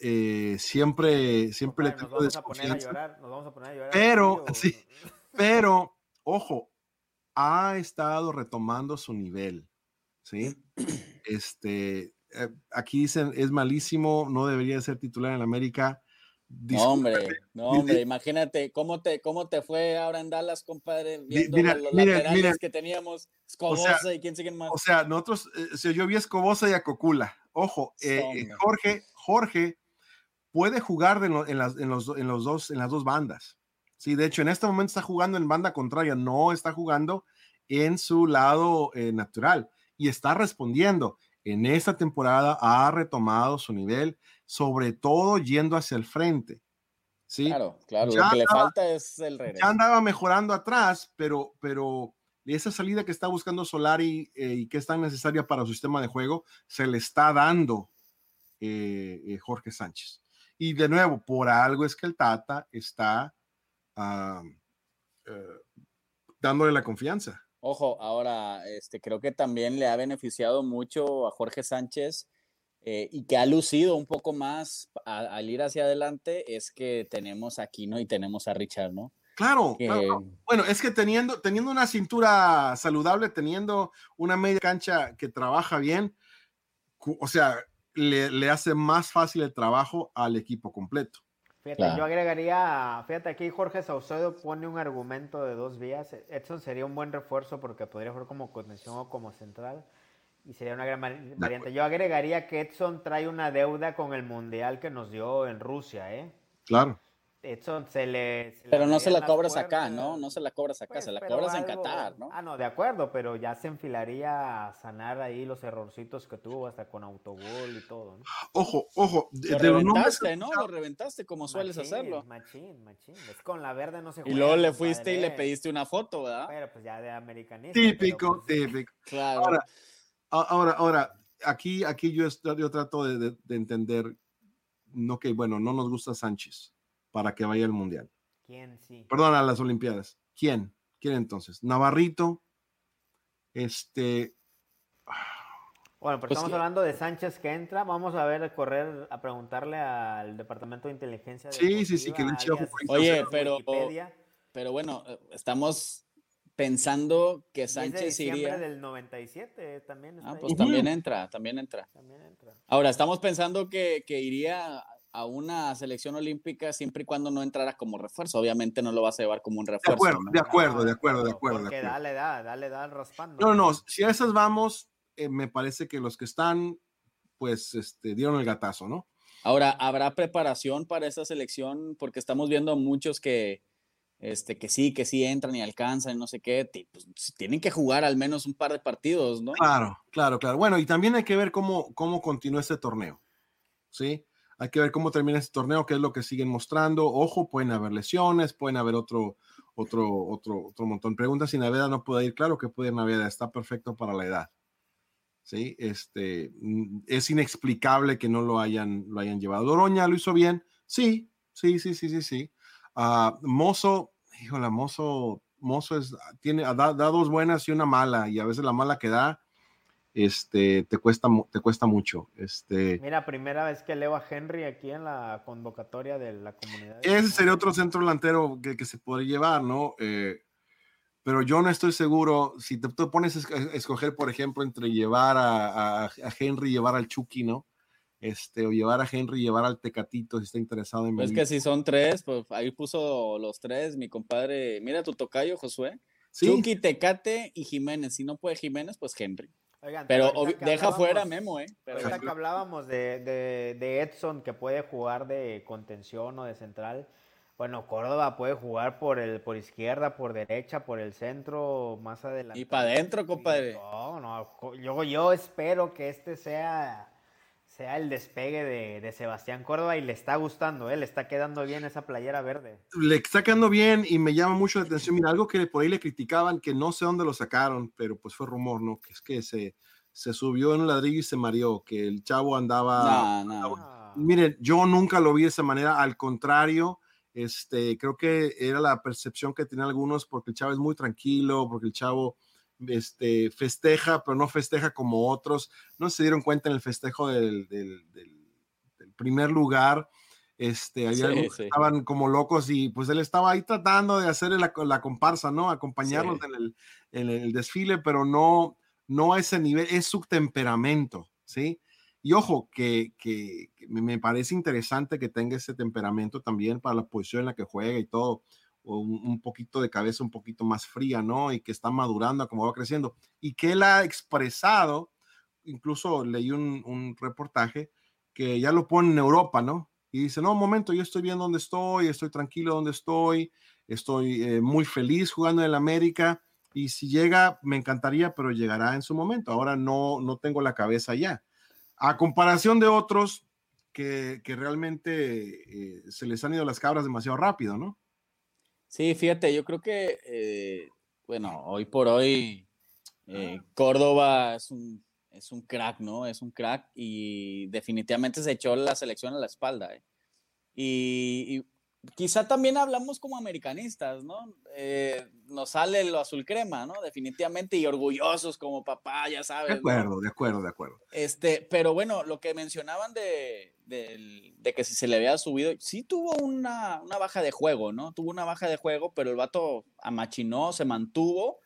eh, siempre, siempre le Compadre, tengo nos vamos a poner a desconfianza. llorar, nos vamos a poner a llorar. Pero, sí. Pero, ojo, ha estado retomando su nivel, ¿sí? Este, eh, aquí dicen, es malísimo, no debería ser titular en América. No, hombre, no, hombre, imagínate cómo te, cómo te fue ahora en Dallas, compadre, viendo mira, los mira, laterales mira. que teníamos, Escobosa y quién sigue más. O sea, nosotros, eh, se yo vi a Escobosa y a Cocula. Ojo, eh, eh. Jorge, Jorge puede jugar de en, las, en, los, en los dos, en las dos bandas. Sí, de hecho, en este momento está jugando en banda contraria, no está jugando en su lado eh, natural y está respondiendo. En esta temporada ha retomado su nivel, sobre todo yendo hacia el frente. Sí, Claro, claro, Ya lo que le falta es el regreso. ya andaba mejorando atrás, pero, pero esa salida que está buscando Solari eh, y que es tan necesaria para su sistema de juego, se le está dando eh, eh, Jorge Sánchez. Y de nuevo, por algo es que el Tata está dándole la confianza. Ojo, ahora, este, creo que también le ha beneficiado mucho a Jorge Sánchez eh, y que ha lucido un poco más a- al ir hacia adelante es que tenemos a Aquino y tenemos a Richard, ¿no? Claro, Que- claro. Bueno, es que teniendo, teniendo una cintura saludable, teniendo una media cancha que trabaja bien, o sea, le, le hace más fácil el trabajo al equipo completo. Fíjate, Claro. yo agregaría, fíjate aquí Jorge Saucedo pone un argumento de dos vías. Edson sería un buen refuerzo porque podría jugar como contención o como central y sería una gran vari- variante. Yo agregaría que Edson trae una deuda con el mundial que nos dio en Rusia, ¿eh? Claro. Edson se le... se le Pero no se la cobras acá. ¿no? No se la cobras acá, Pues, se la cobras en Qatar, ¿no? Ah, no, de acuerdo, pero ya se enfilaría a sanar ahí los errorcitos que tuvo hasta con autogol y todo, ¿no? Ojo, ojo, de, Lo de reventaste, ¿no? Lo reventaste como sueles Machín, hacerlo. Machín, machín. Es con la verde no se Y juega. luego le fuiste y le pediste una foto, ¿verdad? Pero pues ya de americanista. Típico, pues, típico. Claro. Ahora, ahora, ahora, aquí, aquí yo, yo trato de, de- de entender, no que, bueno, no nos gusta Sánchez para que vaya al Mundial. ¿Quién sí? Perdón, a las Olimpiadas. ¿Quién? ¿Quién entonces? Navarrito, este, Bueno, pero Pues estamos que- hablando de Sánchez que entra. Vamos a ver, correr, a preguntarle al Departamento de Inteligencia. Sí, sí, sí, que le alias. Oye, Wikipedia. pero- Pero bueno, eh, estamos pensando que de Sánchez diciembre iría. del 97 también. está Ah, ahí. pues también entra, también entra. También entra. Ahora, estamos pensando que, que iría a una selección olímpica siempre y cuando no entrara como refuerzo. Obviamente no lo vas a llevar como un De refuerzo. acuerdo, ¿no? de acuerdo, de No, acuerdo, de acuerdo. de Porque acuerdo. dale, da, dale, da raspando. No, no, si a esas vamos, eh, me parece que los que están, pues, este, dieron el gatazo, ¿no? Ahora, ¿habrá preparación para esa selección? Porque estamos viendo a muchos que, este, que sí, que sí entran y alcanzan y no sé qué. pues, tienen que jugar al menos un par de partidos, ¿no? Claro, claro, claro. Bueno, y también hay que ver cómo, cómo continúa este torneo, ¿sí? Hay que ver cómo termina este torneo, qué es lo que siguen mostrando. Ojo, pueden haber lesiones, pueden haber otro, otro, otro, otro montón. Pregunta si Naveda no puede ir. Claro que puede ir Naveda, está perfecto para la edad. Sí, este, mm, es inexplicable que no lo hayan, lo hayan llevado. Doroña lo hizo bien, sí, sí, sí, sí, sí, sí. Ah, Mozo, híjole, Mozo, Mozo es, tiene, da, da dos buenas y una mala, y a veces la mala que da, este, te cuesta, te cuesta mucho. Este, Mira, primera vez que leo a Henry aquí en la convocatoria de la comunidad. ese sería otro centro delantero que, que se podría llevar, ¿no? Eh, pero yo no estoy seguro, si te, te pones a es- escoger, por ejemplo, entre llevar a, a- a Henry y llevar al Chucky, ¿no? Este, o llevar a Henry y llevar al Tecatito si está interesado en Pues venir. que si son tres, pues ahí puso los tres, mi compadre. Mira tu tocayo, Josué. Sí, Chucky, Tecate y Jiménez. Si no puede Jiménez, pues Henry. Oigan, Pero deja fuera Memo, ¿eh? Pero Ahorita que hablábamos de, de- de Edson que puede jugar de contención o de central, bueno, Córdoba puede jugar por el por izquierda, por derecha, por el centro, más adelante. Y para adentro, compadre. No, no, yo, yo espero que este sea, sea el despegue de, de Sebastián Córdoba y le está gustando, ¿eh? le está quedando bien esa playera verde. le está quedando bien y me llama mucho la atención. Mira, algo que por ahí le criticaban, que no sé dónde lo sacaron, pero pues fue rumor, ¿no? Que es que se, se subió en un ladrillo y se mareó, que el chavo andaba... No, no. Miren, yo nunca lo vi de esa manera, al contrario, este, creo que era la percepción que tenían algunos porque el chavo es muy tranquilo, porque el chavo este, festeja, pero no festeja como otros. No se dieron cuenta en el festejo del, del- del- del primer lugar. Este, había Sí, algunos que sí. estaban como locos y pues él estaba ahí tratando de hacer la, la comparsa, ¿no? Acompañarlos Sí. en, el, en el desfile, pero no, no a ese nivel, es su temperamento, ¿sí? Y ojo, que, que- que me parece interesante que tenga ese temperamento también para la posición en la que juega y todo, un, un poquito de cabeza un poquito más fría, ¿no? Y que está madurando como va creciendo. Y que él ha expresado, incluso leí un, reportaje que ya lo pone en Europa, ¿no? Y dice, no, un momento, yo estoy bien donde estoy, estoy tranquilo donde estoy, estoy eh, muy feliz jugando en el América y si llega, me encantaría, pero llegará en su momento. Ahora no, no tengo la cabeza ya. A comparación de otros que, que realmente eh, se les han ido las cabras demasiado rápido, ¿no? Sí, fíjate, yo creo que, eh, bueno, hoy por hoy eh, Córdoba es un, es un crack, ¿no? Es un crack y definitivamente se echó la selección a la espalda. ¿eh? Y, y quizá también hablamos como americanistas, ¿no? Nos sale lo azul crema, ¿no? Definitivamente y orgullosos como papá, ya sabes. De ¿no? acuerdo, de acuerdo, de acuerdo. Este, pero bueno, lo que mencionaban de, del- de que si se le había subido, sí tuvo una, una baja de juego, ¿no? Tuvo una baja de juego, pero el vato amachinó, se mantuvo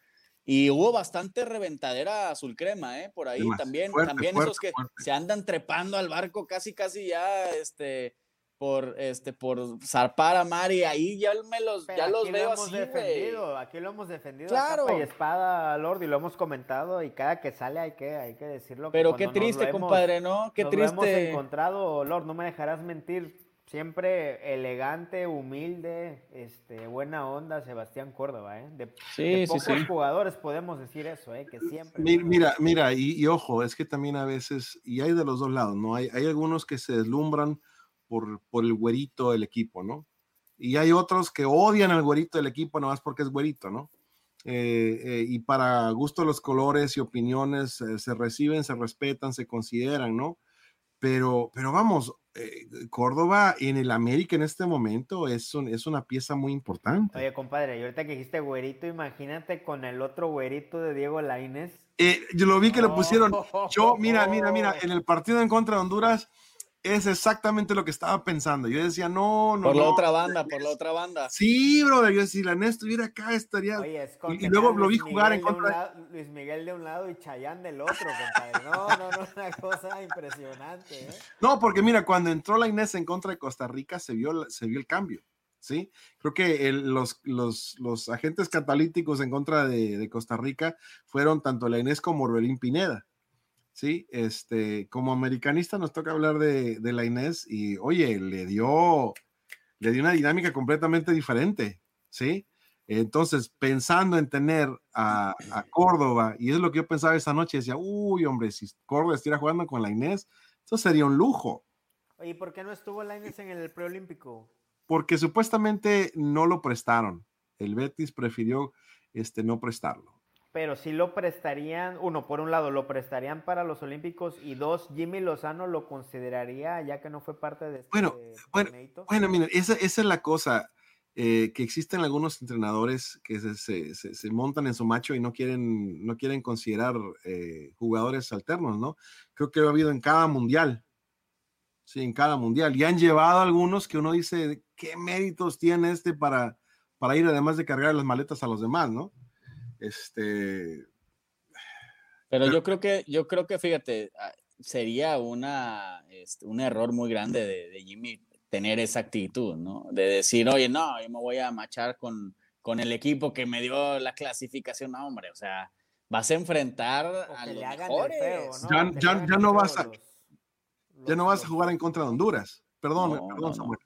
y hubo bastante reventadera azul crema, ¿eh? Por ahí también, Fuerte, también fuerte, esos que fuerte. se andan trepando al barco casi, casi ya, este, por, este, por zarpar a mar y ahí ya me los, Pero ya los aquí veo lo hemos así, defendido, aquí lo hemos defendido a Claro. capa y espada, Lord, y lo hemos comentado y cada que sale hay que, hay que decirlo. que Pero qué nos lo triste, hemos- compadre, ¿no? Qué nos lo hemos triste. encontrado, Lord, no me dejarás mentir. Siempre elegante, humilde, este, buena onda, Sebastián Córdoba, ¿eh? De, Sí, de sí, pocos sí. jugadores podemos decir eso, ¿eh? Que siempre. Mira, onda. mira, y, y ojo, es que también a veces, y hay de los dos lados, ¿no? Hay, hay algunos que se deslumbran por, por el güerito del equipo, ¿no? Y hay otros que odian al güerito del equipo nomás porque es güerito, ¿no? Eh, eh, y para gusto los colores y opiniones eh, se reciben, se respetan, se consideran, ¿no? Pero, pero vamos, eh, Córdoba en el América en este momento es, un- es una pieza muy importante. Oye, compadre, y ahorita que dijiste güerito, imagínate con el otro güerito de Diego Lainez. Eh, yo lo vi que lo pusieron. Yo, mira, mira, mira, en el partido en contra de Honduras, Es exactamente lo que estaba pensando. Yo decía, no, no. Por la no, otra banda, por la otra banda. Sí, brother. Yo decía, si la NES estuviera acá, estaría. Oye, es y, luego lo vi jugar en contra. lado- Luis Miguel de un lado y Chayán del otro, compadre. No, no, no, una cosa impresionante, ¿eh? No, porque mira, cuando entró la Inés en contra de Costa Rica, se vio, se vio el cambio. ¿sí? Creo que el- los, los, los agentes catalíticos en contra de, de Costa Rica fueron tanto la Inés como Orbelín Pineda. Sí, este, como americanista nos toca hablar de, de la Inés y oye, le dio, le dio una dinámica completamente diferente, ¿sí? Entonces, pensando en tener a, a Córdoba, y es lo que yo pensaba esa noche, decía, uy, hombre, si Córdoba estuviera jugando con la Inés, eso sería un lujo, Oye, ¿por qué no estuvo Lainez en el preolímpico? porque supuestamente no lo prestaron. El Betis prefirió este, no prestarlo. Pero sí lo prestarían, uno, por un lado, lo prestarían para los Olímpicos y dos, Jimmy Lozano lo consideraría ya que no fue parte de este Bueno, bueno. Bueno, miren, esa, esa es la cosa, eh, que existen algunos entrenadores que se, se- se- se montan en su macho y no quieren, no quieren considerar eh, jugadores alternos, ¿no? Creo que lo ha habido en cada mundial. Sí, en cada mundial. Y han llevado algunos que uno dice, ¿qué méritos tiene este para, para ir además de cargar las maletas a los demás, ¿no? Este, Pero yo creo que, yo creo que, fíjate, ah, sería una, este, un error muy grande de, de Jimmy tener esa actitud, ¿no? De decir, oye, no, yo me voy a machar con, con el equipo que me dio la clasificación. No, hombre, o sea, vas a enfrentar a los mejores. feo, ¿no? Ya- ya- no vas a- ya no vas a jugar en contra de Honduras. Perdón, No, perdón, no, no. Samuel.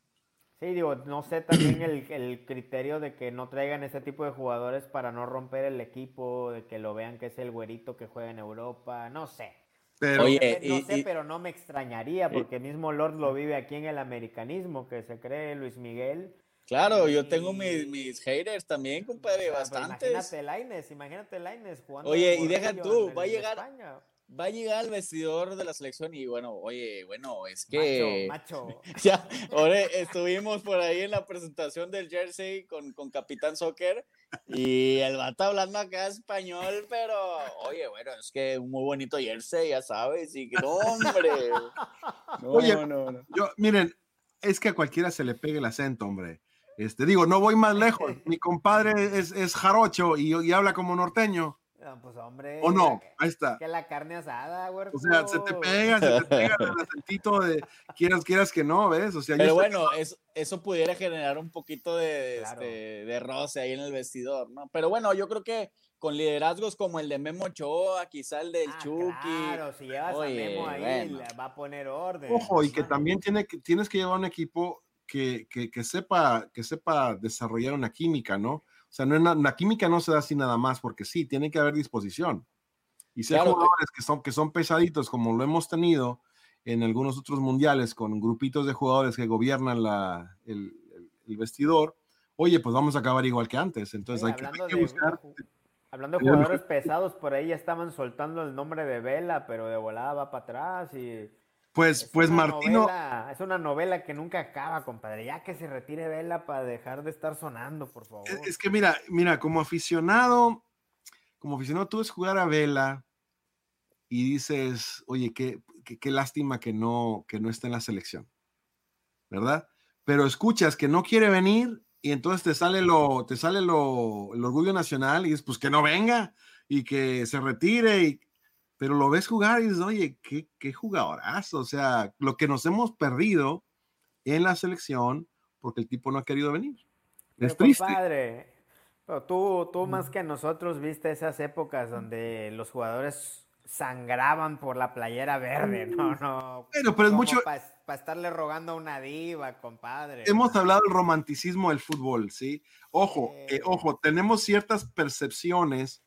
Sí, digo, no sé también el, el criterio de que no traigan ese tipo de jugadores para no romper el equipo, de que lo vean que es el güerito que juega en Europa, no sé. Pero, Oye, no y- sé, y- pero no me extrañaría porque mismo Lord lo vive aquí en el americanismo, que se cree Luis Miguel. Claro, yo tengo Y- mis, mis haters también, compadre, pues bastantes. Imagínate Laines, imagínate Laines jugando. Oye, y deja tú, va a llegar- España. Va a llegar al vestidor de la selección y bueno, oye, bueno, es que... Macho, macho. Ya, ahora estuvimos por ahí en la presentación del jersey con, con Capitán Soccer y el vato hablando acá español, pero oye, bueno, es que un muy bonito jersey, ya sabes, y que no, hombre. No, Oye, no, no. Yo, miren, es que a cualquiera se le pegue el acento, hombre. Este, digo, no voy más lejos. Mi compadre es, es jarocho y, y habla como norteño. No, pues hombre. ¿O no? que- Ahí está. Que la carne asada, güey. O sea, se te pega, se te pega el acentito de quieras, quieras que no, ¿ves? O sea, yo Pero bueno, eso, eso pudiera generar un poquito de, Claro. este, de roce ahí en el vestidor, ¿no? Pero bueno, yo creo que con liderazgos como el de Memo Ochoa, quizá el del Ah, Chucky. Claro, si llevas Oye, a Memo ahí, bueno. le va a poner orden. Ojo, y que también tiene que, tienes que llevar un equipo que, que, que sepa, que sepa desarrollar una química, ¿no? O sea, no es la química no se da así nada más, porque sí, tiene que haber disposición. Y si hay jugadores que son, que son pesaditos, como lo hemos tenido en algunos otros mundiales, con grupitos de jugadores que gobiernan la, el, el- el vestidor, oye, pues vamos a acabar igual que antes. Entonces Oye, hay, que, hay hablando que de- buscar. Hablando de Tener un jugadores pesados, por ahí ya estaban soltando el nombre de Vela, pero de volada va para atrás y... Pues, es pues Martino, novela- es una novela que nunca acaba, compadre. Ya que se retire Vela para dejar de estar sonando, por favor. Es, es que mira, mira, como aficionado, como aficionado, tú ves jugar a Vela y dices, oye, qué, qué, qué lástima que no, que no esté en la selección, ¿verdad? Pero escuchas que no quiere venir y entonces te sale lo, te sale lo, el orgullo nacional y dices, pues que no venga y que se retire y pero lo ves jugar y dices, oye, qué, qué jugadorazo, o sea, lo que nos hemos perdido en la selección porque el tipo no ha querido venir. Pero, Es triste. compadre, pero tú, tú más que nosotros viste esas épocas donde los jugadores sangraban por la playera verde, no, no. Bueno, pero es mucho- Para estarle rogando a una diva, compadre. Hemos hablado del romanticismo del fútbol, ¿sí? Ojo, eh, ojo, tenemos ciertas percepciones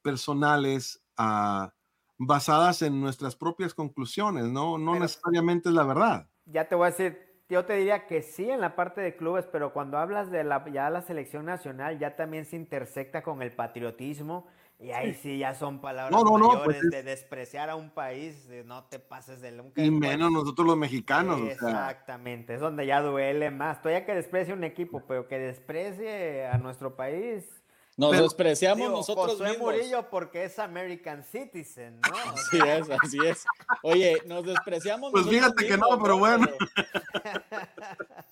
personales ah, basadas en nuestras propias conclusiones, ¿no? No Pero- necesariamente es la verdad. Ya te voy a decir, yo te diría que sí en la parte de clubes, pero cuando hablas de la, ya la selección nacional, ya también se intersecta con el patriotismo. Y ahí sí ya son palabras No, no, no, mayores pues es- de despreciar a un país, de no te pases de nunca. Y menos nosotros los mexicanos, o sea, Exactamente, es donde ya duele más. Todavía que desprecie un equipo, pero que desprecie a nuestro país, Nos Pero- despreciamos Digo, nosotros Josué mismos. Murillo porque es American Citizen, ¿no? Así es, así es. Oye, nos despreciamos Pues nosotros fíjate que no, pero bueno.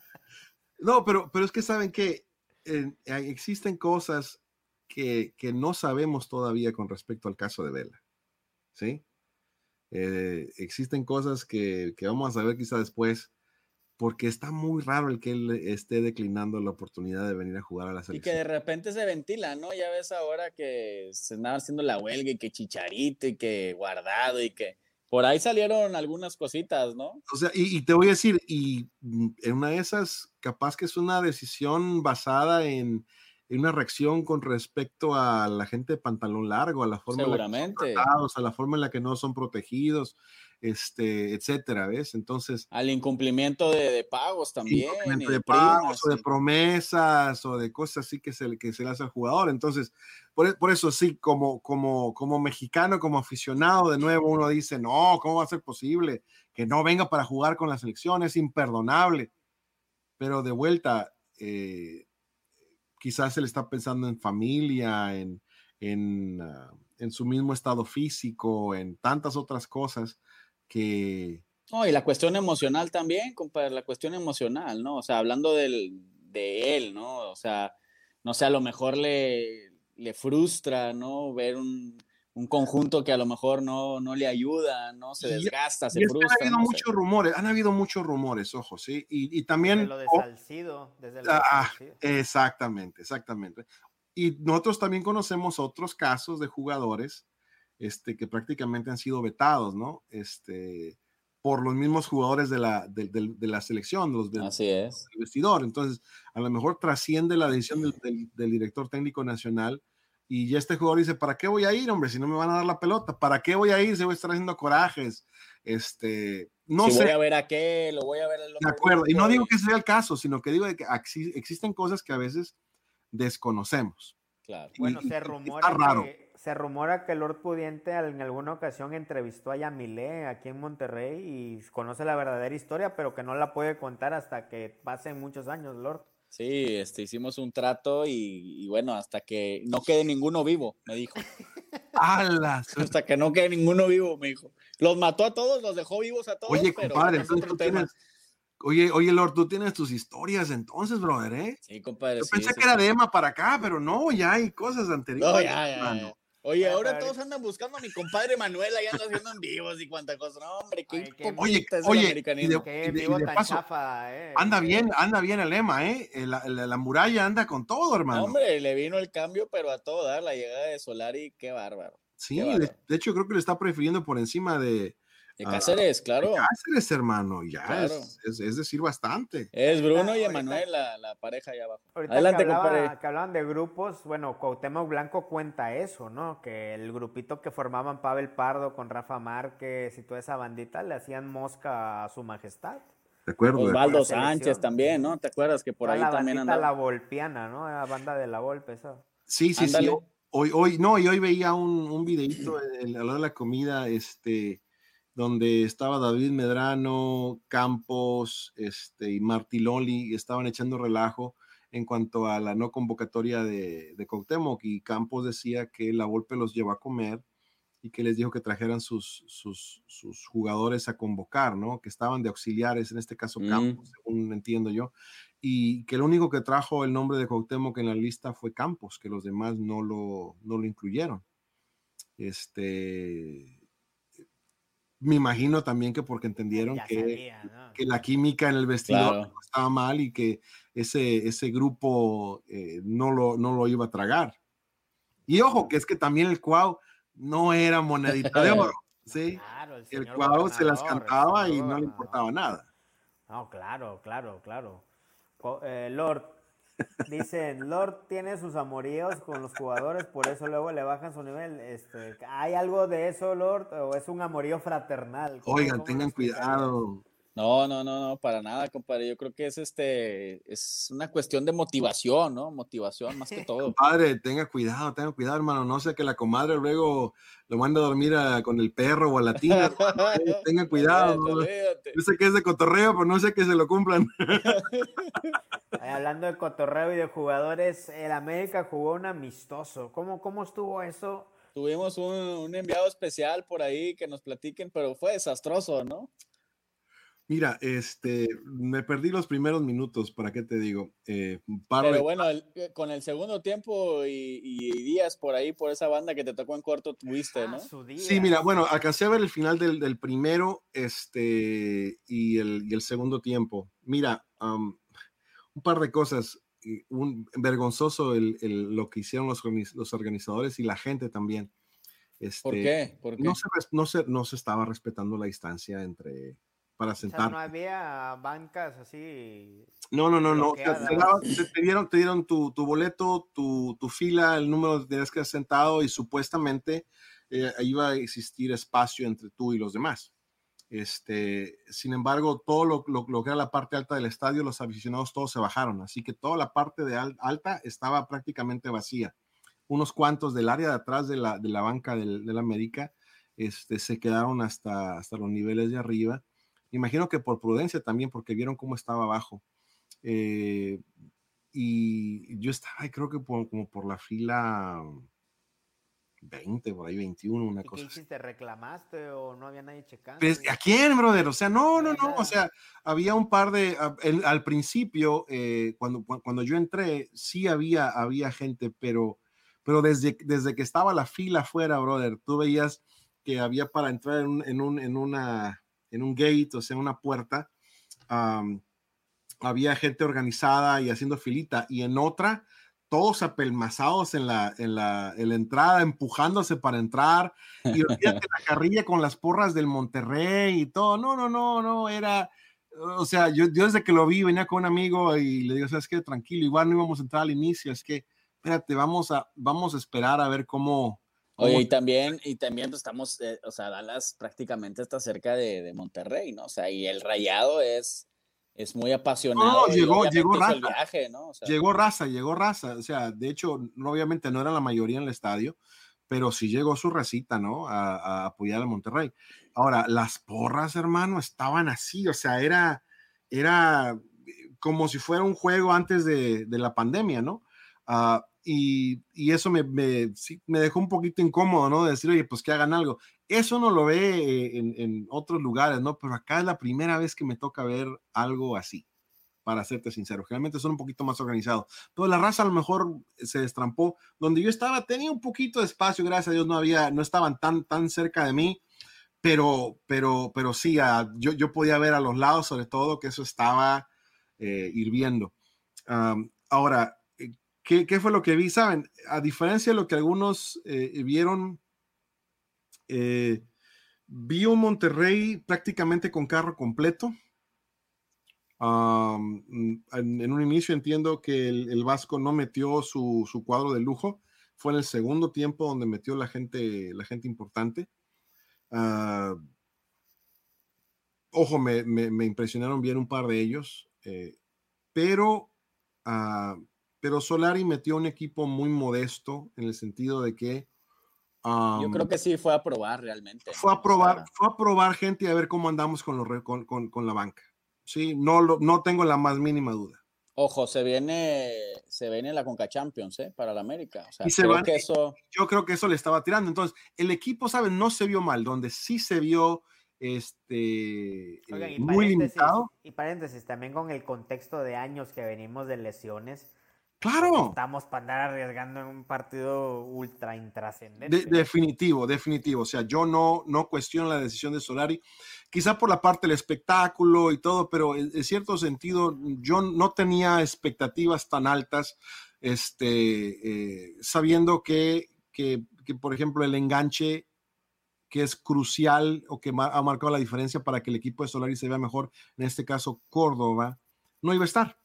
No, pero, pero es que saben que eh, existen cosas que, que no sabemos todavía con respecto al caso de Vela. ¿Sí? Eh, existen cosas que, que vamos a saber quizá después, porque está muy raro el que él esté declinando la oportunidad de venir a jugar a la Y que selección. de repente se ventila, ¿no? Ya ves ahora que se andaba haciendo la huelga y que chicharito y que guardado y que por ahí salieron algunas cositas, ¿no? O sea, y, y te voy a decir, y mm, en una de esas, capaz que es una decisión basada en, en una reacción con respecto a la gente de pantalón largo, a la forma en la que son tratados, a la forma en la que no son protegidos, este, etcétera, ¿ves? Entonces, Al incumplimiento de, de pagos también. de primas, pagos o de promesas o de cosas así que se, le- que se le hace al jugador. Entonces, por, e- por eso sí, como, como, como mexicano, como aficionado, de nuevo uno dice, no, ¿cómo va a ser posible que no venga para jugar con la selección? Es imperdonable. Pero de vuelta, eh, quizás él está pensando en familia, en, en, ah, en su mismo estado físico, en tantas otras cosas que... No, y la cuestión emocional también, compadre, la cuestión emocional, ¿no? O sea, hablando del, de él, ¿no? O sea, no sé, a lo mejor le, le frustra, ¿no? Ver un, un conjunto que a lo mejor no, no le ayuda, ¿no? Se Y- desgasta, se Y es que frustra. han habido no sé. muchos rumores, han habido muchos rumores, ojo, sí, y, y también... Desde lo de oh, Salcido, desde lo Ah, Salcido. exactamente, exactamente. Y nosotros también conocemos otros casos de jugadores este, que prácticamente han sido vetados, ¿no? Este, por los mismos jugadores de la, de, de- de la selección, los del, Así es. del vestidor. Entonces, a lo mejor trasciende la decisión del, del- del director técnico nacional y ya este jugador dice, ¿para qué voy a ir, hombre? Si no me van a dar la pelota, ¿para qué voy a ir si voy a estar haciendo corajes? Este, no si sé. voy a ver a aquel, o voy a ver el De acuerdo, y no digo que sea el caso, sino que digo de que exi- existen cosas que a veces desconocemos. Claro. Bueno, y- se rumora, está raro. que, se rumora que Lord Pudiente en alguna ocasión entrevistó a Yamilé aquí en Monterrey y conoce la verdadera historia, pero que no la puede contar hasta que pasen muchos años, Lord. Sí, este, hicimos un trato y, y bueno, hasta que no quede ninguno vivo, me dijo. ¡Hala! Hasta que no quede ninguno vivo, me dijo. Los mató a todos, los dejó vivos a todos. Oye, pero compadre, es entonces otro tú tema. tienes. Oye, oye, Lord, tú tienes tus historias entonces, brother, ¿eh? Sí, compadre. Yo sí, pensé sí, que era de Emma para acá, pero no, ya hay cosas anteriores. No, ya, ya, ya. Oye, ahora todos andan buscando a mi compadre Manuel, ahí anda haciendo en vivos y cuánta cosa. No, hombre, qué Ay, qué- hipócrita es el oye, y de- Qué y de- y vivo de tan paso, chafa, eh. Anda bien, anda bien el Emma, ¿eh? La, la- la muralla anda con todo, hermano. No, hombre, le vino el cambio, pero a todo dar, la llegada de Solari, qué bárbaro. sí, qué de, bárbaro. de hecho creo que le está prefiriendo por encima de, De Ah, Cáceres, claro. Cáceres, hermano. Ya Claro. es, es- es decir bastante. Es Bruno y Emanuel, la, la pareja allá abajo. Ahorita Adelante, que, hablaba- que hablaban de grupos, bueno, Cuauhtémoc Blanco cuenta eso, ¿no? Que el grupito que formaban Pavel Pardo con Rafa Márquez y toda esa bandita le hacían mosca a su majestad. De acuerdo. de Osvaldo. Sánchez también, ¿no? ¿Te acuerdas que por Toda ahí la también andaba? la volpiana, ¿no? La banda de la Volpe, esa. Sí, sí, Ándale. sí. Hoy, hoy, no, y hoy veía un, un videito a la hora de la comida, este, donde estaba David Medrano, Campos, este, y Marty Loli, estaban echando relajo en cuanto a la no convocatoria de, de Cuauhtémoc, y Campos decía que la Volpe los llevó a comer y que les dijo que trajeran sus, sus, sus jugadores a convocar, ¿no? Que estaban de auxiliares, en este caso Mm. Campos, según entiendo yo, y que el único que trajo el nombre de Cuauhtémoc en la lista fue Campos, que los demás no lo, no lo incluyeron. Este, me imagino también que porque entendieron que, sabía, ¿no? que la química en el vestidor Claro. estaba mal y que ese, ese grupo eh, no, lo, no lo iba a tragar. Y ojo, que es que también el Cuau no era monedita de oro, ¿sí? Claro, el, Cuau se las cantaba y no le importaba nada. No, claro, claro, claro. Eh, Lord, dicen, Lord tiene sus amoríos con los jugadores, por eso luego le bajan su nivel. Este, ¿Hay algo de eso, Lord? ¿O es un amorío fraternal? ¿Cómo- Oigan, tengan cuidado. No, no, no, no, para nada, compadre. Yo creo que es este, es una cuestión de motivación, ¿no? Motivación más que todo. Padre, tenga cuidado, tenga cuidado, hermano. No sé que la comadre luego lo manda a dormir con el perro o a la tina. tenga cuidado. ¿no? Yo sé que es de cotorreo, pero no sé que se lo cumplan. Hablando de cotorreo y de jugadores, el América jugó un amistoso. ¿Cómo, cómo estuvo eso? Tuvimos un, un enviado especial por ahí que nos platiquen, pero fue desastroso, ¿no? Mira, este, me perdí los primeros minutos, ¿para qué te digo? Eh, Pero bueno, eh, con el segundo tiempo y, días por ahí, por esa banda que te tocó en corto, tuviste, ¿no? sí, mira, bueno, alcancé a ver el final del, primero este, y, el, segundo tiempo. Mira, un par de cosas. Un, vergonzoso el, lo que hicieron los, los organizadores y la gente también. Este, ¿Por qué? No, se, no, se, no se estaba respetando la distancia entre, para sentar. no había bancas así. No, no, no, no. Te, dieron, te dieron tu, tu boleto, tu, tu, fila, el número de días que has sentado y supuestamente eh, iba a existir espacio entre tú y los demás. Este, sin embargo, todo lo, lo, lo, que era la parte alta del estadio, los aficionados todos se bajaron, así que toda la parte de alta estaba prácticamente vacía. Unos cuantos del área de atrás de la, de la banca del, de la América este, se quedaron hasta, hasta los niveles de arriba Imagino que por prudencia también, porque vieron cómo estaba abajo. Eh, y yo estaba, creo que como por la fila 20, por ahí 21, una cosa. ¿Qué hiciste? ¿Reclamaste o no había nadie checando? Pues, ¿A quién, brother? O sea, no, no, no. O sea, había un par de. al principio, eh, cuando, cuando yo entré, sí había, había gente, pero, pero desde, desde que estaba la fila afuera, brother, tú veías que había para entrar en, en, un, en una en un gate, o sea, una puerta, había gente organizada y haciendo filita, y en otra, todos apelmazados en la, en la, en la entrada, empujándose para entrar, y la carrilla con las porras del Monterrey y todo. No, no, no, no, era, o sea, yo, yo desde que lo vi, venía con un amigo y le digo, ¿sabes qué? Tranquilo, igual no íbamos a entrar al inicio, es que, espérate, vamos a, vamos a esperar a ver cómo, Oye, y también, y también pues, estamos, eh, o sea, Dallas prácticamente está cerca de, de, Monterrey, ¿no? O sea, y el rayado es, es muy apasionado. No, llegó, llegó raza. Viaje, ¿no? llegó raza, llegó raza. O sea, de hecho, obviamente no era la mayoría en el estadio, pero sí llegó su recita, ¿no? A, a apoyar a Monterrey. Ahora, las porras, hermano, estaban así, o sea, era, era como si fuera un juego antes de, de la pandemia, ¿no? Uh, y, eso me, me, dejó un poquito incómodo, ¿no? De decir, oye, pues que hagan algo. Eso no lo ve en, otros lugares, ¿no? Pero acá es la primera vez que me toca ver algo así, para serte sincero. Generalmente son un poquito más organizados. Pero la raza a lo mejor se destrampó. Donde yo estaba tenía un poquito de espacio, gracias a Dios no había, no estaban tan, tan cerca de mí. Pero, pero, pero sí, yo, yo podía ver a los lados, sobre todo, que eso estaba eh, hirviendo. ahora, ¿Qué, fue lo que vi? Saben, a diferencia de lo que algunos eh, vieron, eh, vi un Monterrey prácticamente con carro completo. en, un inicio entiendo que el, Vasco no metió su, cuadro de lujo. Fue en el segundo tiempo donde metió la gente, la gente importante. Ah, ojo, me, impresionaron bien un par de ellos, eh, pero uh, pero Solari metió un equipo muy modesto en el sentido de que... Yo creo que sí fue a probar realmente. Fue a probar, fue a probar gente y a ver cómo andamos con, los, con, con, la banca. Sí, no, lo, no tengo la más mínima duda. Ojo, se viene, se viene la Conca Champions, ¿eh? Para la América. y se creo que eso... Yo creo que eso le estaba tirando. Entonces, el equipo, ¿saben? No se vio mal. Donde sí se vio este, eh, muy limitado. Y paréntesis, también con el contexto de años que venimos de lesiones Claro. Estamos para andar arriesgando en un partido ultra intrascendente. definitivo, definitivo. O sea, yo no, no cuestiono la decisión de Solari, quizá por la parte del espectáculo y todo, pero en, cierto sentido yo no tenía expectativas tan altas, este, eh, sabiendo que, que, que, por ejemplo, el enganche que es crucial o que ha marcado la diferencia para que el equipo de Solari se vea mejor, en este caso Córdoba, no iba a estar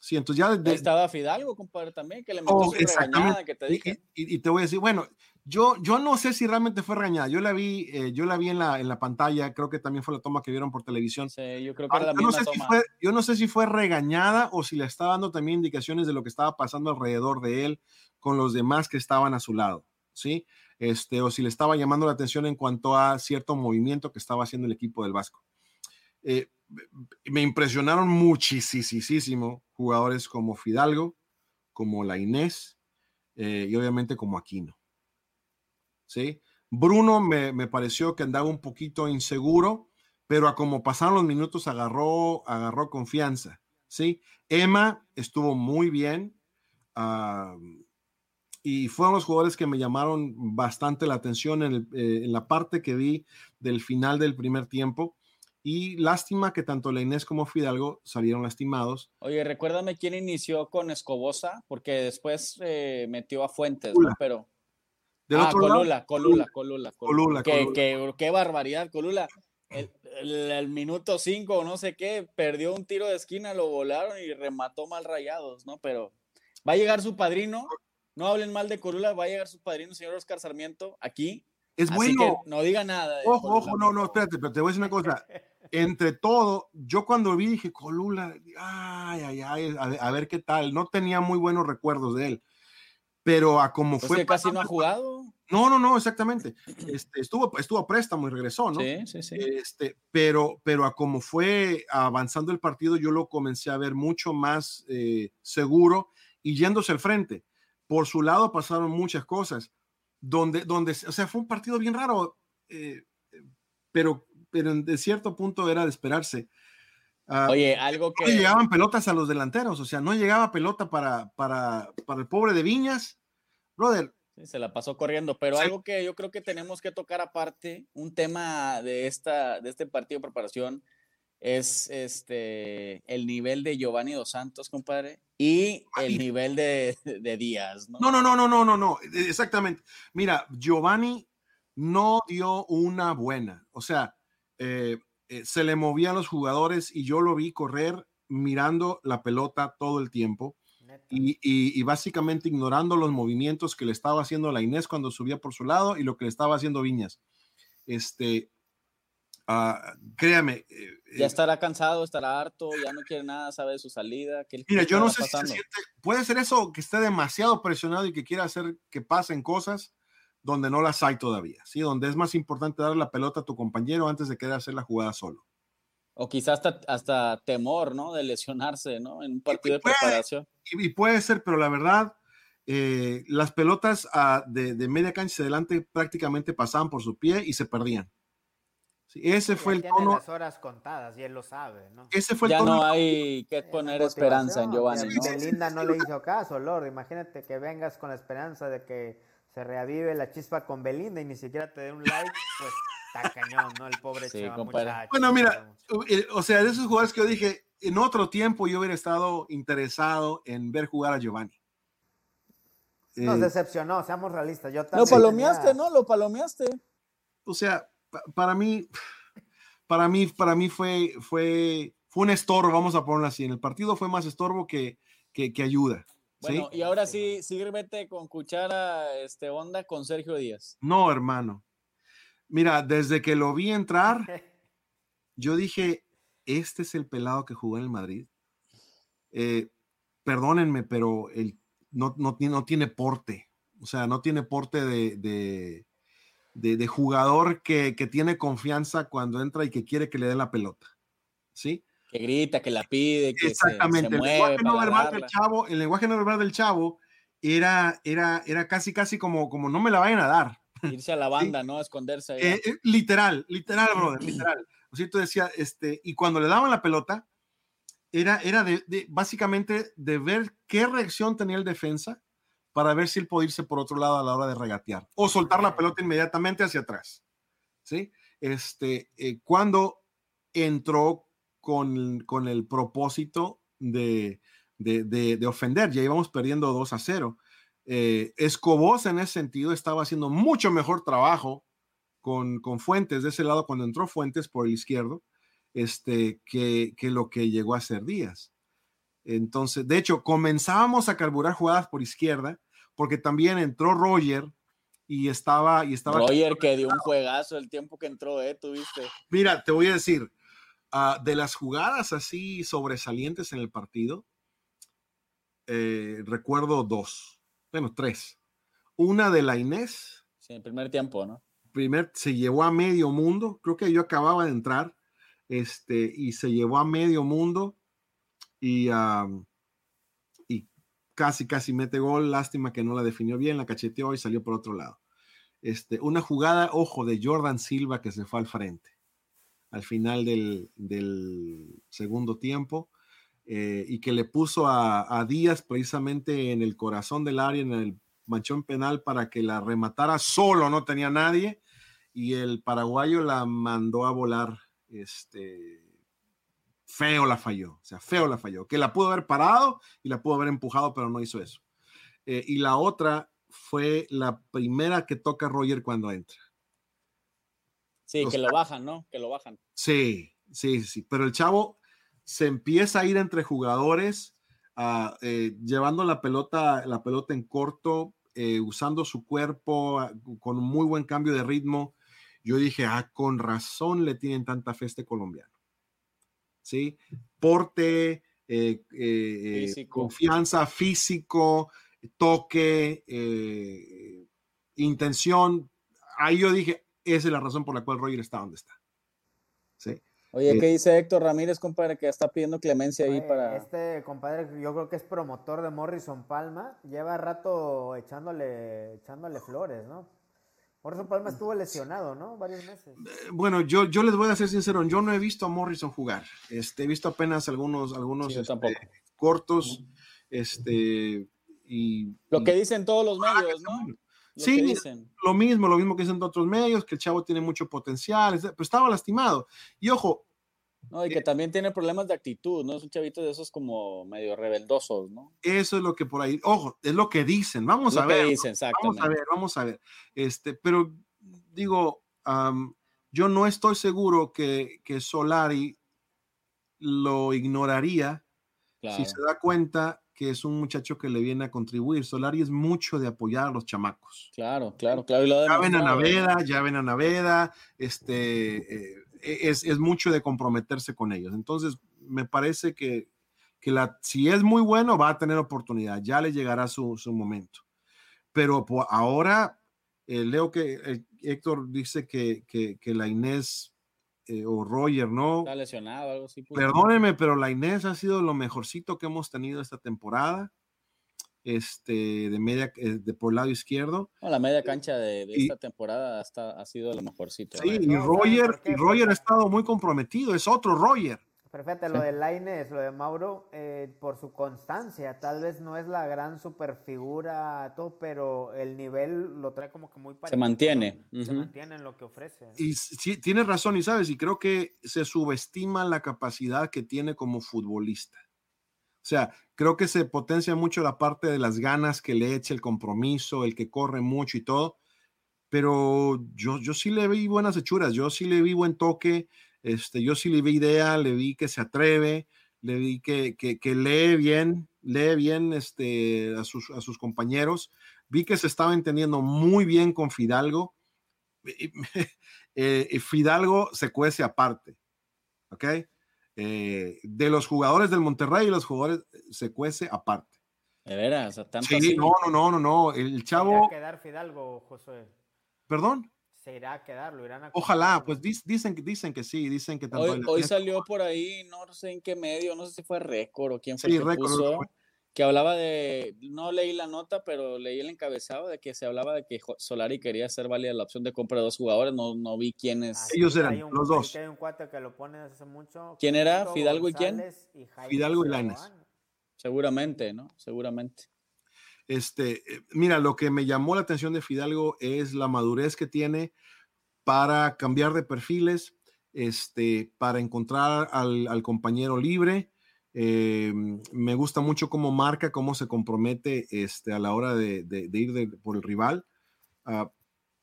Sí, entonces ya... De, estaba Fidalgo, compadre, también, que le metió oh, su regañada que te dije. Y, te voy a decir, bueno, yo, yo no sé si realmente fue regañada. Yo la vi, eh, yo la vi en la, en la pantalla, creo que también fue la toma que vieron por televisión. Sí, yo creo que era la misma no sé toma. Si fue, yo no sé si fue regañada o si le estaba dando también indicaciones de lo que estaba pasando alrededor de él con los demás que estaban a su lado, ¿sí? Este, o si le estaba llamando la atención en cuanto a cierto movimiento que estaba haciendo el equipo del Vasco. Eh, me impresionaron muchísimo jugadores como Fidalgo, como la Inés eh, y obviamente como Aquino. ¿Sí? Bruno me, me, pareció que andaba un poquito inseguro, pero a como pasaron los minutos agarró, agarró confianza. ¿sí? Emma estuvo muy bien. y fueron los jugadores que me llamaron bastante la atención en, eh, en, la parte que vi del final del primer tiempo. Y lástima que tanto la Inés como Fidalgo salieron lastimados. Oye, recuérdame quién inició con Escobosa, porque después eh, metió a Fuentes, ¿no? Pero. ah, Colula, Colula, Colula, Colula, qué, barbaridad, Colula. El, minuto 5 o no sé qué, perdió un tiro de esquina, lo volaron y remató mal rayados, ¿no? Pero va a llegar su padrino, no hablen mal de Colula, va a llegar su padrino, señor Oscar Sarmiento, aquí. Es bueno. no diga nada. Ojo, ojo, no, no, espérate, pero te voy a decir una cosa entre todo, yo cuando vi dije, Colula, ay, ay, ay, a, ver qué tal. No tenía muy buenos recuerdos de él, pero a como pues fue. Que casi no ha jugado. No, no, no, exactamente. Este, estuvo, estuvo a préstamo y regresó, ¿no? Sí, sí, sí. Este, pero, pero a como fue avanzando el partido, yo lo comencé a ver mucho más eh, seguro y yéndose al frente. Por su lado pasaron muchas cosas, donde, donde, o sea, fue un partido bien raro, eh, pero pero de cierto punto era de esperarse. Ah, Oye, algo que... No llegaban pelotas a los delanteros, o sea, no llegaba pelota para, para, para el pobre de Viñas. Brother. se la pasó corriendo, pero algo que yo creo que tenemos que tocar aparte, un tema de, esta, de este partido de preparación, es este el nivel de Giovanni Dos Santos, compadre, y el nivel de, de Díaz, ¿no? No, no, no, no, no, no, no, exactamente. Mira, Giovanni no dio una buena, o sea, eh, eh, se le movían los jugadores y yo lo vi correr mirando la pelota todo el tiempo y, básicamente ignorando los movimientos que le estaba haciendo la Inés cuando subía por su lado y lo que le estaba haciendo Viñas. Este, uh, créame. Eh, ya estará cansado, estará harto, ya no quiere nada, sabe de su salida. mira, yo no sé si se siente, puede ser eso que esté demasiado presionado y que quiera hacer que pasen cosas donde no las hay todavía, ¿sí? Donde es más importante dar la pelota a tu compañero antes de querer hacer la jugada solo. O quizás hasta, hasta temor, ¿no? De lesionarse, ¿no? En un partido de preparación. Y, puede ser, pero la verdad, eh, las pelotas ah, de, media cancha adelante prácticamente pasaban por su pie y se perdían. Sí, ese fue el tono. las horas contadas y él lo sabe, ¿no? Ese fue el ya tono. no hay que poner esperanza en Giovanni. ¿no? Linda no le hizo caso, Lord. Imagínate que vengas con la esperanza de que se reavive la chispa con Belinda y ni siquiera te dé un like, pues está cañón, ¿no? El pobre sí, Bueno, mira, eh, o sea, de esos jugadores que yo dije, en otro tiempo yo hubiera estado interesado en ver jugar a Giovanni. Nos eh, decepcionó, seamos realistas. Yo lo palomeaste, ¿no? Lo palomeaste. O sea, para mí, para mí, para mí fue, fue, fue un estorbo, vamos a ponerlo así. En el partido fue más estorbo que, que, que ayuda. Bueno, y ahora sí, sírvete con cuchara este onda con Sergio Díaz. No, hermano. Mira, desde que lo vi entrar, yo dije, este es el pelado que jugó en el Madrid. Eh, perdónenme, pero él no, no, no, tiene porte. O sea, no tiene porte de, de, de, jugador que, que, tiene confianza cuando entra y que quiere que le den la pelota. ¿Sí? que grita, que la pide, que Exactamente. Se, el, lenguaje no verbal del chavo, el lenguaje no verbal del chavo era, era, era casi, casi como, como no me la vayan a dar. Irse a la banda, ¿no? esconderse. Eh, eh, literal, literal, brother, literal. O sea, tú decía, este, y cuando le daban la pelota, era, era de, de, básicamente de ver qué reacción tenía el defensa para ver si él podía irse por otro lado a la hora de regatear o soltar la pelota inmediatamente hacia atrás. ¿Sí? Este, eh, cuando entró con, el propósito de, ofender. Ya íbamos perdiendo 2 a 0. Eh, Escobosa en ese sentido estaba haciendo mucho mejor trabajo con, Fuentes de ese lado cuando entró Fuentes por el izquierdo este, que, lo que llegó a ser Díaz. Entonces, de hecho, comenzábamos a carburar jugadas por izquierda, porque también entró Roger y estaba... Y estaba Roger que dio un juegazo el tiempo que entró, ¿eh? Tuviste. Mira, te voy a decir, uh, de las jugadas así sobresalientes en el partido, eh, recuerdo dos, bueno, tres. Una de la Inés. Sí, en primer tiempo, ¿no? Primer, se llevó a medio mundo, creo que yo acababa de entrar, este, y se llevó a medio mundo y, y casi, casi mete gol. Lástima que no la definió bien, la cacheteó y salió por otro lado. Este, una jugada, ojo, de Jordan Silva que se fue al frente al final del, del segundo tiempo eh, y que le puso a, a, Díaz precisamente en el corazón del área, en el manchón penal para que la rematara solo, no tenía nadie y el paraguayo la mandó a volar este, feo la falló, o sea, feo la falló, que la pudo haber parado y la pudo haber empujado, pero no hizo eso. Eh, y la otra fue la primera que toca Roger cuando entra. Sí, o que lo bajan, ¿no? Que lo bajan. Sí, sí, sí, pero el chavo se empieza a ir entre jugadores, uh, eh, llevando la pelota, la pelota en corto, eh, usando su cuerpo uh, con un muy buen cambio de ritmo. Yo dije, ah, con razón le tienen tanta fe este colombiano. ¿Sí? Porte, eh, eh, físico. confianza, físico, toque, eh, intención. Ahí yo dije, esa es la razón por la cual Roger está donde está. ¿Sí? Oye, ¿qué dice Héctor Ramírez, compadre, que está pidiendo clemencia ahí Oye, para... Este compadre, yo creo que es promotor de Morrison Palma, lleva rato echándole, echándole flores, ¿no? Morrison Palma estuvo lesionado, ¿no? Varios meses. Bueno, yo, yo les voy a ser sincero, yo no he visto a Morrison jugar. Este, he visto apenas algunos, algunos Sí, este, cortos. Este, y, Lo que dicen todos los medios, ¿no? Lo Sí, dicen. lo mismo, lo mismo que dicen de otros medios, que el chavo tiene mucho potencial, pero estaba lastimado. Y ojo, No, y que también tiene problemas de actitud, ¿no? Es un chavito de esos como medio rebeldosos, ¿no? eso es lo que por ahí, ojo, es lo que dicen, vamos Lo a que ver. dicen, Vamos a ver, vamos a ver. Este, pero digo, yo no estoy seguro que, que Solari lo ignoraría Claro. si se da cuenta que es un muchacho que le viene a contribuir. Solari es mucho de apoyar a los chamacos. Claro, claro, claro. y lo ha Ya ven a demostrado. Naveda, ya ven a Naveda, este, eh, es, es mucho de comprometerse con ellos. Entonces, me parece que, que la, si es muy bueno, va a tener oportunidad, ya le llegará su, su momento. Pero po- ahora, eh, leo que eh, Héctor dice que, que, que la Inés eh, o Roger, ¿no? Está lesionado, algo así. pues. Perdóneme, pero la Inés ha sido lo mejorcito que hemos tenido esta temporada. Este, de media, eh, de por el lado izquierdo. No, la media cancha de, de Y- esta temporada hasta, ha sido lo mejorcito. Sí, y no, ¿saben Roger, y Roger ha estado muy comprometido, es otro Roger. Pero fíjate, Sí. lo de Laines, lo de Mauro, eh, por su constancia, tal vez no es la gran super figura, todo, pero el nivel lo trae como que muy parecido. mantiene, ¿no? Se mantiene en lo que ofrece. ¿no? Y sí, tienes razón, y sabes, y creo que se subestima la capacidad que tiene como futbolista. O sea, creo que se potencia mucho la parte de las ganas que le echa, el compromiso, el que corre mucho y todo, pero yo, yo sí le vi buenas hechuras, yo sí le vi buen toque, este, yo sí le vi idea, le vi que se atreve, le vi que, que, que lee bien, lee bien este, a, sus, a sus compañeros, vi que se estaba entendiendo muy bien con Fidalgo. Eh, Fidalgo se cuece aparte, ¿ok? Eh, de los jugadores del Monterrey y los jugadores eh, se cuece aparte. De veras, o sea, tanto Sí, así. no, no, no, no, no. El Se irá chavo, a quedar Fidalgo, Josué. perdón, Se irá a quedar, lo irán a ojalá, pues dicen, que- dicen que sí, dicen que tanto Hoy, hoy salió por ahí, no sé en qué medio, no sé si fue récord o quién fue Sí, el que Récord, puso, fue. Que hablaba de, no leí la nota, pero leí el encabezado de que se hablaba de que Solari quería hacer válida la opción de compra de dos jugadores, no, no vi quiénes. Así Ellos eran, un- los dos. que Hay un cuate que lo pone desde hace mucho. ¿Quién era? ¿Fidalgo y quién? Y Fidalgo y Lainez. Seoane. Seguramente, ¿no? Seguramente. Este, eh, mira, lo que me llamó la atención de Fidalgo es la madurez que tiene para cambiar de perfiles, este, para encontrar al, al compañero libre. Eh, me gusta mucho cómo marca, cómo se compromete este, a la hora de, de- de ir de- por el rival. Ah,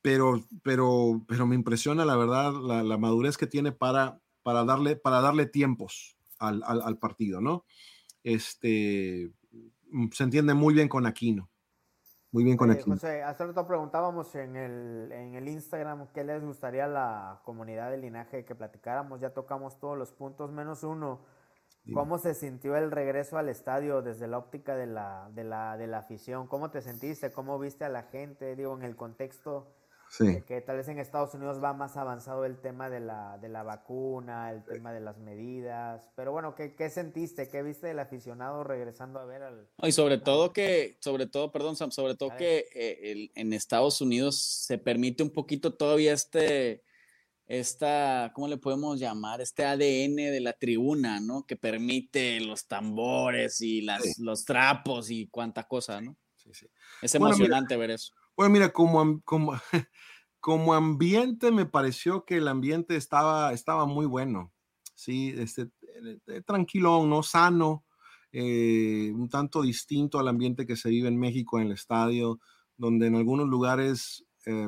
pero, pero, pero me impresiona la verdad la, la madurez que tiene para, para, darle, para darle tiempos al, al- al partido, ¿no? este, mm, se entiende muy bien con Aquino. Muy bien con Aquino. José, hace rato preguntábamos en el, en el Instagram qué les gustaría a la comunidad del linaje que platicáramos. Ya tocamos todos los puntos, menos uno. ¿Cómo se sintió el regreso al estadio desde la óptica de la, de la, de la afición? ¿Cómo te sentiste? ¿Cómo viste a la gente? Digo, en el contexto Sí. Que, tal vez en Estados Unidos va más avanzado el tema de la, de la vacuna, el tema de las medidas. Pero bueno, ¿qué, ¿qué, sentiste? ¿Qué viste del aficionado regresando a ver al... Y sobre todo que, sobre todo, perdón Sam, sobre todo que eh, en Estados Unidos se permite un poquito todavía este, esta, ¿cómo le podemos llamar? Este ADN de la tribuna, ¿no? Que permite los tambores y las, los trapos y cuánta cosa, ¿no? Sí, sí. Es emocionante ver eso. Bueno, mira, como, como, como ambiente me pareció que el ambiente estaba, estaba muy bueno, sí, este, eh, eh, tranquilo, ¿no? Sano, eh, un tanto distinto al ambiente que se vive en México en el estadio, donde en algunos lugares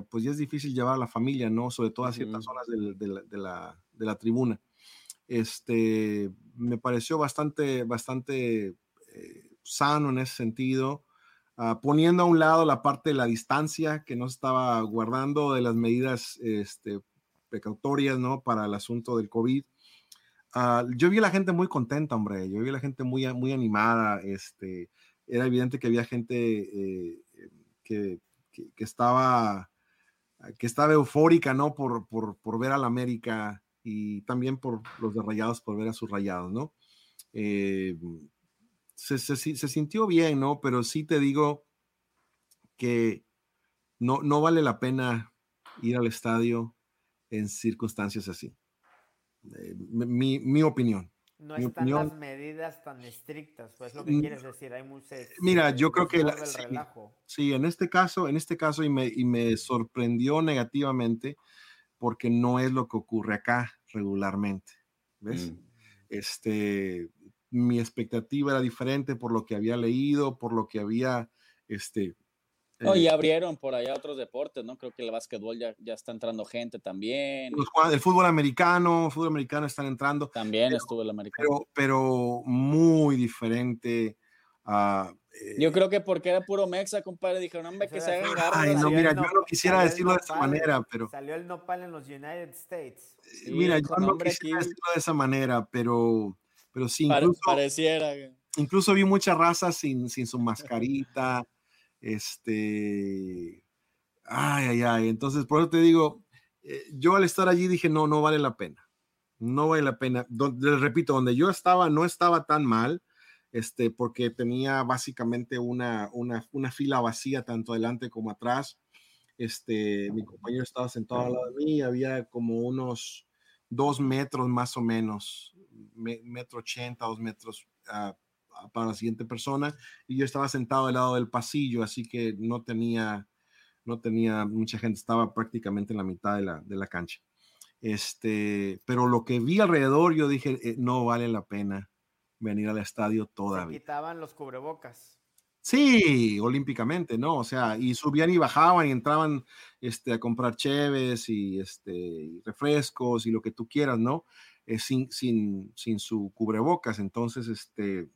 pues ya es difícil llevar a la familia, ¿no? Sobre todo a ciertas zonas de, la, de, la, tribuna. Este, me pareció bastante, bastante sano en ese sentido. Ah, poniendo a un lado la parte de la distancia que no estaba guardando de las medidas este, precautorias, ¿no? Para el asunto del COVID. Ah, yo vi a la gente muy contenta, hombre. Yo vi a la gente muy, muy animada. Este, era evidente que había gente eh, que, que, estaba, que estaba eufórica, ¿no? Por, por, por ver a la América y también por los de Rayados, por ver a sus Rayados, ¿no? Eh, se, se, sintió bien, ¿no? Pero sí te digo que no, no vale la pena ir al estadio en circunstancias así. Eh, mi, mi, opinión. No están las medidas tan estrictas, pues lo que quieres decir. Hay Mira, yo creo que sí, en este caso, en este caso y me, y me sorprendió negativamente porque no es lo que ocurre acá regularmente. ¿Ves? Mm. Este, mi expectativa era diferente por lo que había leído, por lo que había, este... No, y eh, abrieron por allá otros deportes, ¿no? Creo que el básquetbol ya, ya está entrando gente también. el fútbol americano, el fútbol americano están entrando. También estuvo el americano. Pero, muy diferente. a yo creo que porque era puro mexa, compadre, dijeron, hombre, que se hagan garras. Ay, no, mira, yo no quisiera decirlo de esa manera, pero... Salió el nopal en los United States. mira, yo no quisiera decirlo de esa manera, pero pero sí, incluso, pareciera. Incluso vi mucha raza sin, sin su mascarita. Este. Ay, ay, ay. Entonces, por eso te digo, eh, yo al estar allí dije, no, no vale la pena. No vale la pena. les repito, donde yo estaba no estaba tan mal, este, porque tenía básicamente una, una, una fila vacía tanto adelante como atrás. Este, mi compañero estaba sentado al lado de mí, había como unos dos metros más o menos metro ochenta, dos metros ah, para la siguiente persona y yo estaba sentado al lado del pasillo, así que no tenía, no tenía mucha gente, estaba prácticamente en la mitad de la, de la cancha. Este, pero lo que vi alrededor, yo dije, eh, no vale la pena venir al estadio todavía. Se quitaban los cubrebocas. Sí, olímpicamente, ¿no? O sea, y subían y bajaban y entraban este, a comprar cheves y, este, y refrescos y lo que tú quieras, ¿no? Eh, sin, sin, sin, su cubrebocas. Entonces, este,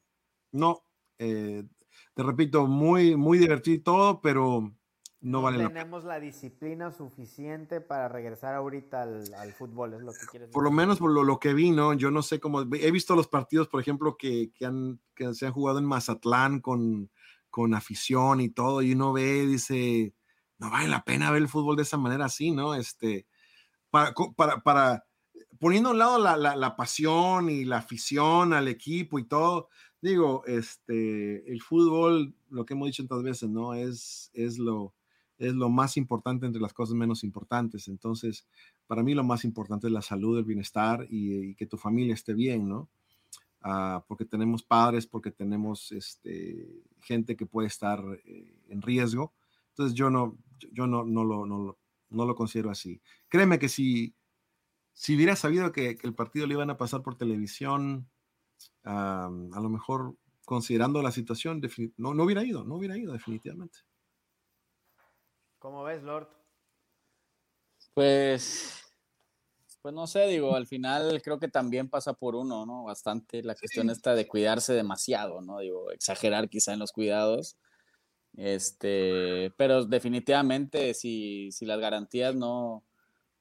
no, eh, te repito, muy, muy divertido todo, pero no, vale la pena. tenemos la disciplina suficiente para regresar ahorita al, fútbol, es lo que quieres Por lo menos por lo, lo, que vi, ¿no? Yo no sé cómo, he visto los partidos, por ejemplo, que, que, han, que se han jugado en Mazatlán con, con afición y todo, y uno ve, dice, no vale la pena ver el fútbol de esa manera así, ¿no? Este, para, para, para poniendo a un lado la, la, pasión y la afición al equipo y todo, digo, este, el fútbol, lo que hemos dicho tantas veces, ¿no? Es, es, lo, es lo más importante entre las cosas menos importantes. Entonces, para mí lo más importante es la salud, el bienestar y, que tu familia esté bien, ¿no? Ah, porque tenemos padres, porque tenemos este, gente que puede estar eh, en riesgo. Entonces, yo no, yo no, no, lo, no, no lo considero así. Créeme que si si hubiera sabido que, el partido le iban a pasar por televisión, a lo mejor considerando la situación, no, no hubiera ido, no hubiera ido definitivamente. ¿Cómo ves, Lord? Pues Pues no sé, digo, al final creo que también pasa por uno, ¿no? Bastante la cuestión esta de cuidarse demasiado, ¿no? Digo, exagerar quizá en los cuidados. Este, pero definitivamente si, si las garantías no,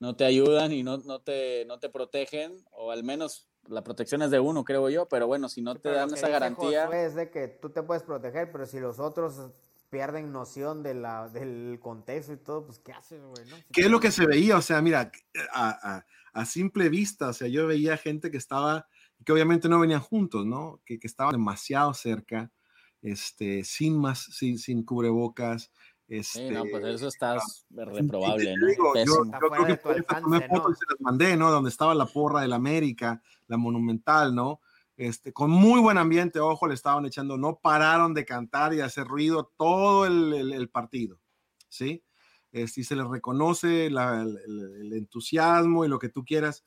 no te ayudan y no, no, te, no te protegen, o al menos la protección es de uno, creo yo, pero bueno, si no te dan esa garantía. Es de que tú te puedes proteger, pero si los otros pierden noción de la, del contexto y todo, pues ¿qué haces, güey? ¿Qué es lo que se veía? O sea, mira, a, a, simple vista, o sea, yo veía gente que estaba, que obviamente no venían juntos, ¿no? Que, que estaban demasiado cerca, este, sin más, sin, sin cubrebocas. Este, sí, no, pues eso está reprobable, ¿no? Digo, yo, yo creo que por fotos se las mandé, ¿no? Donde estaba la porra del América, la Monumental, ¿no? Este, con muy buen ambiente, ojo, le estaban echando, no pararon de cantar y hacer ruido todo el, partido, ¿sí? Este, y se les reconoce el, entusiasmo y lo que tú quieras,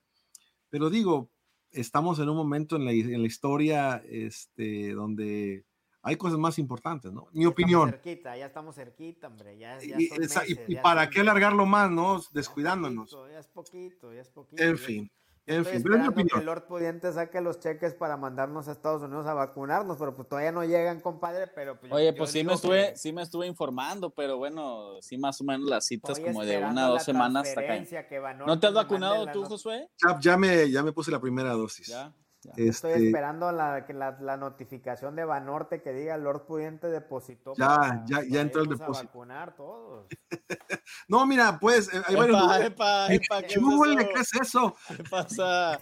pero digo, estamos en un momento en la, historia este, donde hay cosas más importantes, ¿no? Mi opinión. Cerquita, ya estamos cerquita, hombre. Ya, y, para qué alargarlo más, ¿no? Descuidándonos. Ya es poquito, ya es poquito. En fin. En fin, que el Lord Pudiente saque los cheques para mandarnos a Estados Unidos a vacunarnos, pero pues todavía no llegan, compadre, pero pues Oye, pues sí me estuve, sí me estuve informando, pero bueno, sí más o menos las citas como de una o dos semanas hasta acá. ¿No te has vacunado tú, Josué? Ya, ya, me, ya me puse la primera dosis. ¿Ya? Estoy este esperando la, la, notificación de Banorte que diga Lord Pudiente depositó. Ya, ya, ya entró el depósito. vacunar todos. no, mira, pues eh, hay varios. Epa, epa, ¿qué, ¿qué es eso? ¿Qué pasa?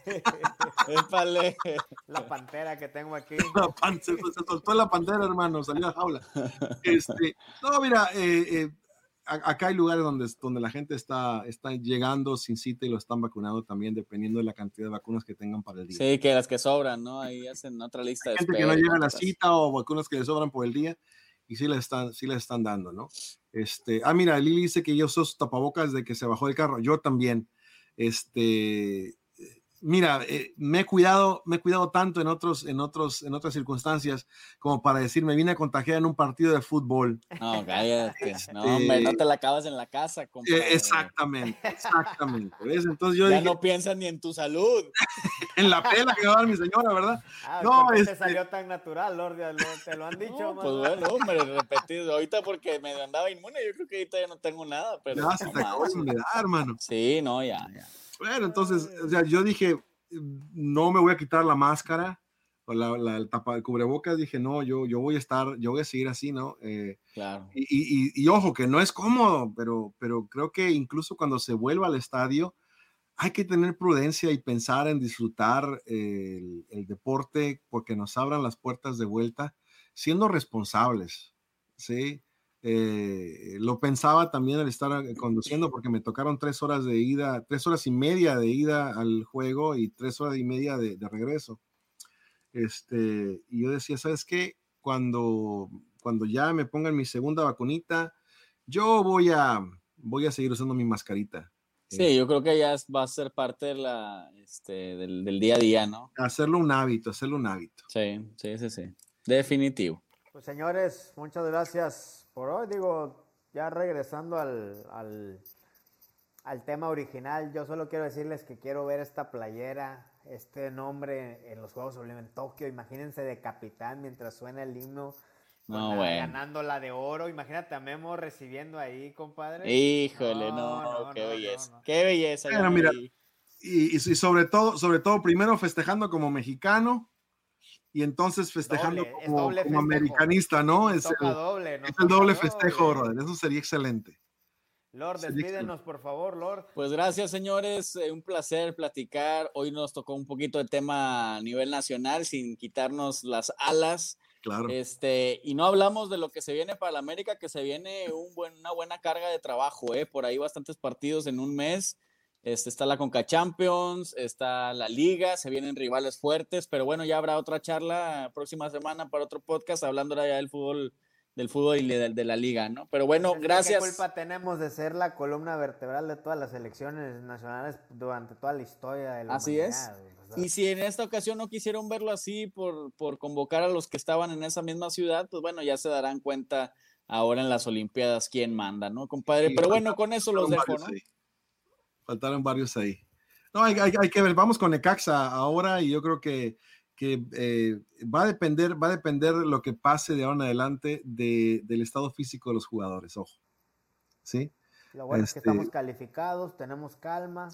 La pantera que tengo aquí. La pantera, se soltó la pantera, hermano, salió a jaula. Este, no, mira, eh, eh acá hay lugares donde, donde la gente está, está llegando sin cita y lo están vacunando también, dependiendo de la cantidad de vacunas que tengan para el día. Sí, que las que sobran, ¿no? Ahí hacen otra lista de gente que no llega a la cita o vacunas que le sobran por el día y sí les están, sí les están dando, ¿no? Este, ah, mira, Lili dice que yo sos tapabocas de que se bajó el carro. Yo también. Este, mira, eh, me he cuidado, me he cuidado tanto en otros, en otros, en otras circunstancias como para decir, me vine a contagiar en un partido de fútbol. No, cállate. No, hombre, no te la acabas en la casa. Eh, exactamente, exactamente. Entonces yo ya no piensas ni en tu salud. en la pela que va a dar mi señora, ¿verdad? Ah, no, te este salió tan natural, Lord, te lo han dicho. No, pues bueno, hombre, repetido. Ahorita porque me andaba inmune, yo creo que ahorita ya no tengo nada. Pero ya se te acabó de dar, hermano. Sí, no, ya, ya. Bueno, entonces, o sea, yo dije, no me voy a quitar la máscara o la, la el tapa de cubrebocas. Dije, no, yo, yo voy a estar, yo voy a seguir así, ¿no? Eh, claro. Y, y, y, ojo, que no es cómodo, pero, pero creo que incluso cuando se vuelva al estadio, hay que tener prudencia y pensar en disfrutar el, el deporte porque nos abran las puertas de vuelta, siendo responsables, ¿sí? Eh, lo pensaba también al estar eh, conduciendo porque me tocaron tres horas de ida, tres horas y media de ida al juego y tres horas y media de, regreso. Este, y yo decía, ¿sabes qué? Cuando, cuando ya me pongan mi segunda vacunita, yo voy a, voy a seguir usando mi mascarita. Sí, yo creo que ya va a ser parte de la, este, del, del, día a día, ¿no? Hacerlo un hábito, hacerlo un hábito. Sí, sí, sí, sí. Definitivo. Pues señores, muchas gracias por hoy, digo, ya regresando al, al, al, tema original, yo solo quiero decirles que quiero ver esta playera, este nombre en los Juegos Olímpicos en Tokio. Imagínense de capitán mientras suena el himno. No, Ganando la de oro. Imagínate a Memo recibiendo ahí, compadre. Híjole, no, qué belleza. Qué belleza. mira, y, y, sobre todo, sobre todo, primero festejando como mexicano y entonces festejando como, americanista, ¿no? Es, el, doble, es el doble festejo, brother. Eso sería excelente. Lord, despídenos, por favor, Lord. Pues gracias, señores. Eh, un placer platicar. Hoy nos tocó un poquito de tema a nivel nacional, sin quitarnos las alas. Claro. Este, y no hablamos de lo que se viene para la América, que se viene un buen, una buena carga de trabajo, ¿eh? Por ahí bastantes partidos en un mes. Este, está la Conca Champions, está la Liga, se vienen rivales fuertes, pero bueno, ya habrá otra charla próxima semana para otro podcast hablando ya del fútbol del fútbol y de, la liga, ¿no? Pero bueno, pues, gracias. ¿Qué culpa tenemos de ser la columna vertebral de todas las selecciones nacionales durante toda la historia de la Así es. Y si en esta ocasión no quisieron verlo así por, por convocar a los que estaban en esa misma ciudad, pues bueno, ya se darán cuenta ahora en las Olimpiadas quién manda, ¿no, compadre? Pero bueno, con eso los dejo, ¿no? Faltaron varios ahí. No, hay, hay, hay, que ver, vamos con Necaxa ahora y yo creo que, que eh, va a depender, va a depender lo que pase de ahora en adelante de, del estado físico de los jugadores, ojo. ¿Sí? Lo bueno este, es que estamos este calificados, tenemos calma.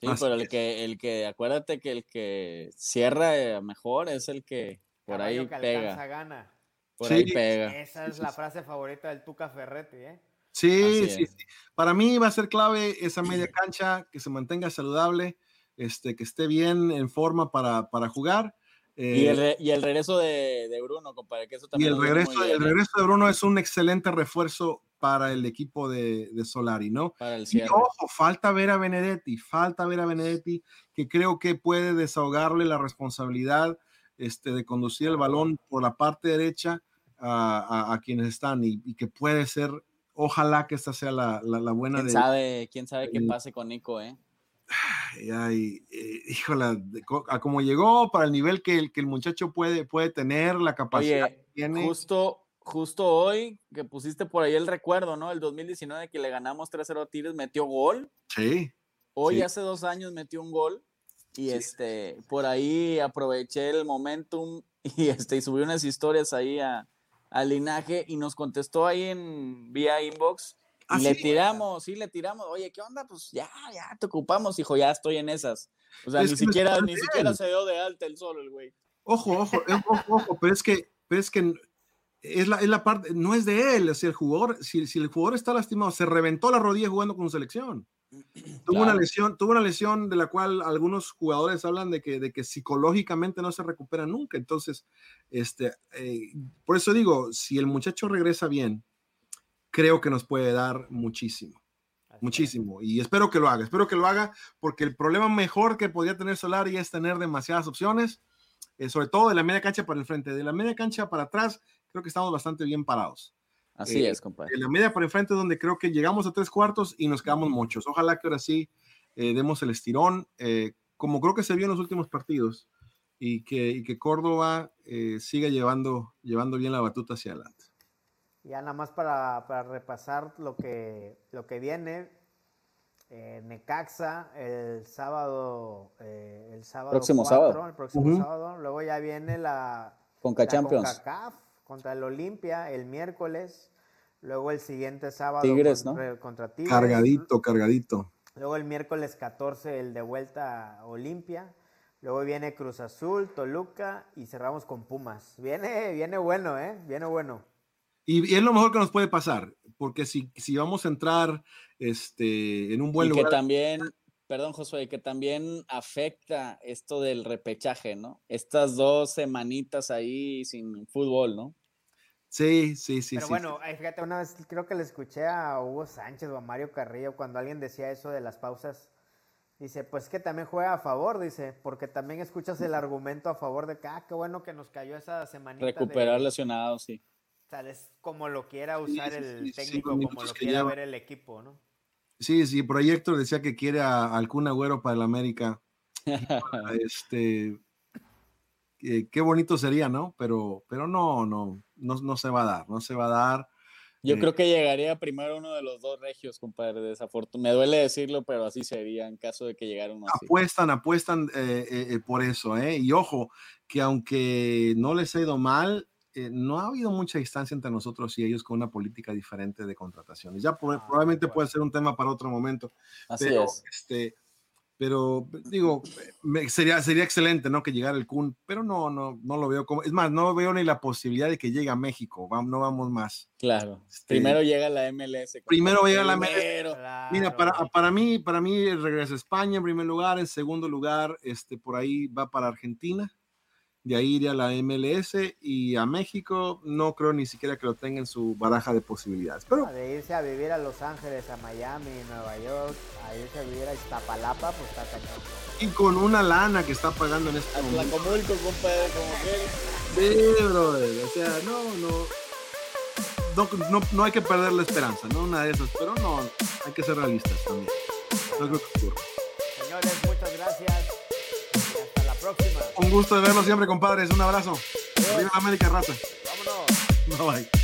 Sí, pero el que, el que, acuérdate que el que cierra eh, mejor es el que por Caballo ahí que pega. Gana. Por Sí. ahí pega. Esa es la frase favorita del Tuca Ferretti, ¿eh? Sí, sí, sí. Para mí va a ser clave esa media cancha, que se mantenga saludable, este, que esté bien en forma para, para jugar. Y eh, el, re- y el regreso de, de Bruno, compadre, que eso y también el veo muy regreso, el ¿eh? regreso de Bruno es un excelente refuerzo para el equipo de, de Solari, ¿no? para el Y ojo, falta ver a Benedetti, falta ver a Benedetti, que creo que puede desahogarle la responsabilidad este, de conducir el balón por la parte derecha a, a- a quienes están y, y que puede ser, ojalá que esta sea la, la- la buena ¿Quién de... sabe, quién sabe qué pase con Nico, eh? Ay, ay, eh, híjola, a como llegó, para el nivel que el, que el muchacho puede, puede tener, la capacidad Oye, que tiene. justo, justo hoy que pusiste por ahí el recuerdo, ¿no? El 2019 que le ganamos 3-0 a Tigres, metió gol. Sí, Hoy Sí. hace dos años metió un gol y Sí. este por ahí aproveché el momentum y este y subí unas historias ahí a, al linaje y nos contestó ahí en vía inbox y ¿Ah, le sí? tiramos, sí le tiramos, oye, ¿qué onda? Pues ya, ya te ocupamos, hijo, ya estoy en esas. O sea, Es ni siquiera, ni siquiera se dio de alta el solo el güey. Ojo, ojo, eh, ojo, ojo, pero es que, pero es que es la, es la parte, no es de él, si el jugador, si, si el jugador está lastimado, se reventó la rodilla jugando con su selección. Tuvo una lesión, tuvo una lesión de la cual algunos jugadores hablan de que, de que psicológicamente no se recupera nunca. Entonces, este, eh, por eso digo, si el muchacho regresa bien, creo que nos puede dar muchísimo. Así es. Muchísimo. Y espero que lo haga. Espero que lo haga porque el problema mejor que podría tener Solari es tener demasiadas opciones, eh, sobre todo de la media cancha para el frente. De la media cancha para atrás, creo que estamos bastante bien parados. Así Eh, es, compadre. De la media para el frente es donde creo que llegamos a tres cuartos y nos quedamos muchos. Ojalá que ahora sí eh, demos el estirón, eh, como creo que se vio en los últimos partidos, y que, y que Córdoba eh, siga llevando, llevando bien la batuta hacia adelante. Ya nada más para, para repasar lo que, lo que viene. eh, Necaxa el sábado, eh, el sábado Próximo 4, sábado. el próximo Ujú. sábado. Luego ya viene la, Conca la Champions. CONCACAF contra el Olimpia el miércoles. Luego el siguiente sábado Tigres, contra, contra Tigres. Cargadito, cargadito. Luego el miércoles 14 el de vuelta a Olimpia. Luego viene Cruz Azul, Toluca y cerramos con Pumas. Viene, viene bueno, ¿eh? Viene bueno. Y, y es lo mejor que nos puede pasar, porque si, si vamos a entrar este, en un buen y que lugar, también, perdón Josué, que también afecta esto del repechaje, ¿no? Estas dos semanitas ahí sin fútbol, ¿no? sí, sí, sí. Pero sí, bueno, fíjate, una vez creo que le escuché a Hugo Sánchez o a Mario Carrillo cuando alguien decía eso de las pausas. Dice, pues que también juega a favor, dice, porque también escuchas el argumento a favor de que, ah, qué bueno que nos cayó esa semanita. Recuperar de, lesionados, sí. tal vez como lo quiera usar sí, el sí, técnico, como lo que quiera ver el equipo, ¿no? Sí, sí, Proyecto decía que quiere a, al Kun Agüero para el América. este, eh, qué bonito sería, ¿no? Pero, pero no, no, no, no se va a dar, no se va a dar. Yo Eh, creo que llegaría primero uno de los dos regios, compadre, desafortunadamente. Me duele decirlo, pero así sería en caso de que llegara uno así. Apuestan, apuestan eh, eh, por eso, ¿eh? Y ojo, que aunque no les ha ido mal, eh, no ha habido mucha distancia entre nosotros y ellos con una política diferente de contrataciones. Ya por- Ah, probablemente bueno. puede ser un tema para otro momento, Así pero, es. este, pero digo, me- sería, sería excelente, ¿no? Que llegara el Kun, pero no, no, no lo veo como, es más, no veo ni la posibilidad de que llegue a México, vamos, no vamos más. Claro. Este, Primero llega la MLS. Primero llega la MLS. Mira, para, para mí, para mí regresa a España en primer lugar, en segundo lugar, este, por ahí va para Argentina, de ahí iría a la MLS y a México no creo ni siquiera que lo tenga en su baraja de posibilidades. Pero De irse a vivir a Los Ángeles, a Miami, Nueva York, a irse a vivir a Iztapalapa, pues está cañón. y con una lana que está pagando en este A momento. Tlacomulco, compadre, como que. Sí, brother, o sea, no, no, no, no, no hay que perder la esperanza, no una de esas, pero no, hay que ser realistas también. No creo que ocurra. Señores, muchas gracias. Hasta la próxima. Un gusto de verlo siempre, compadres. Un abrazo. Viva América Raza. Vámonos. Bye bye.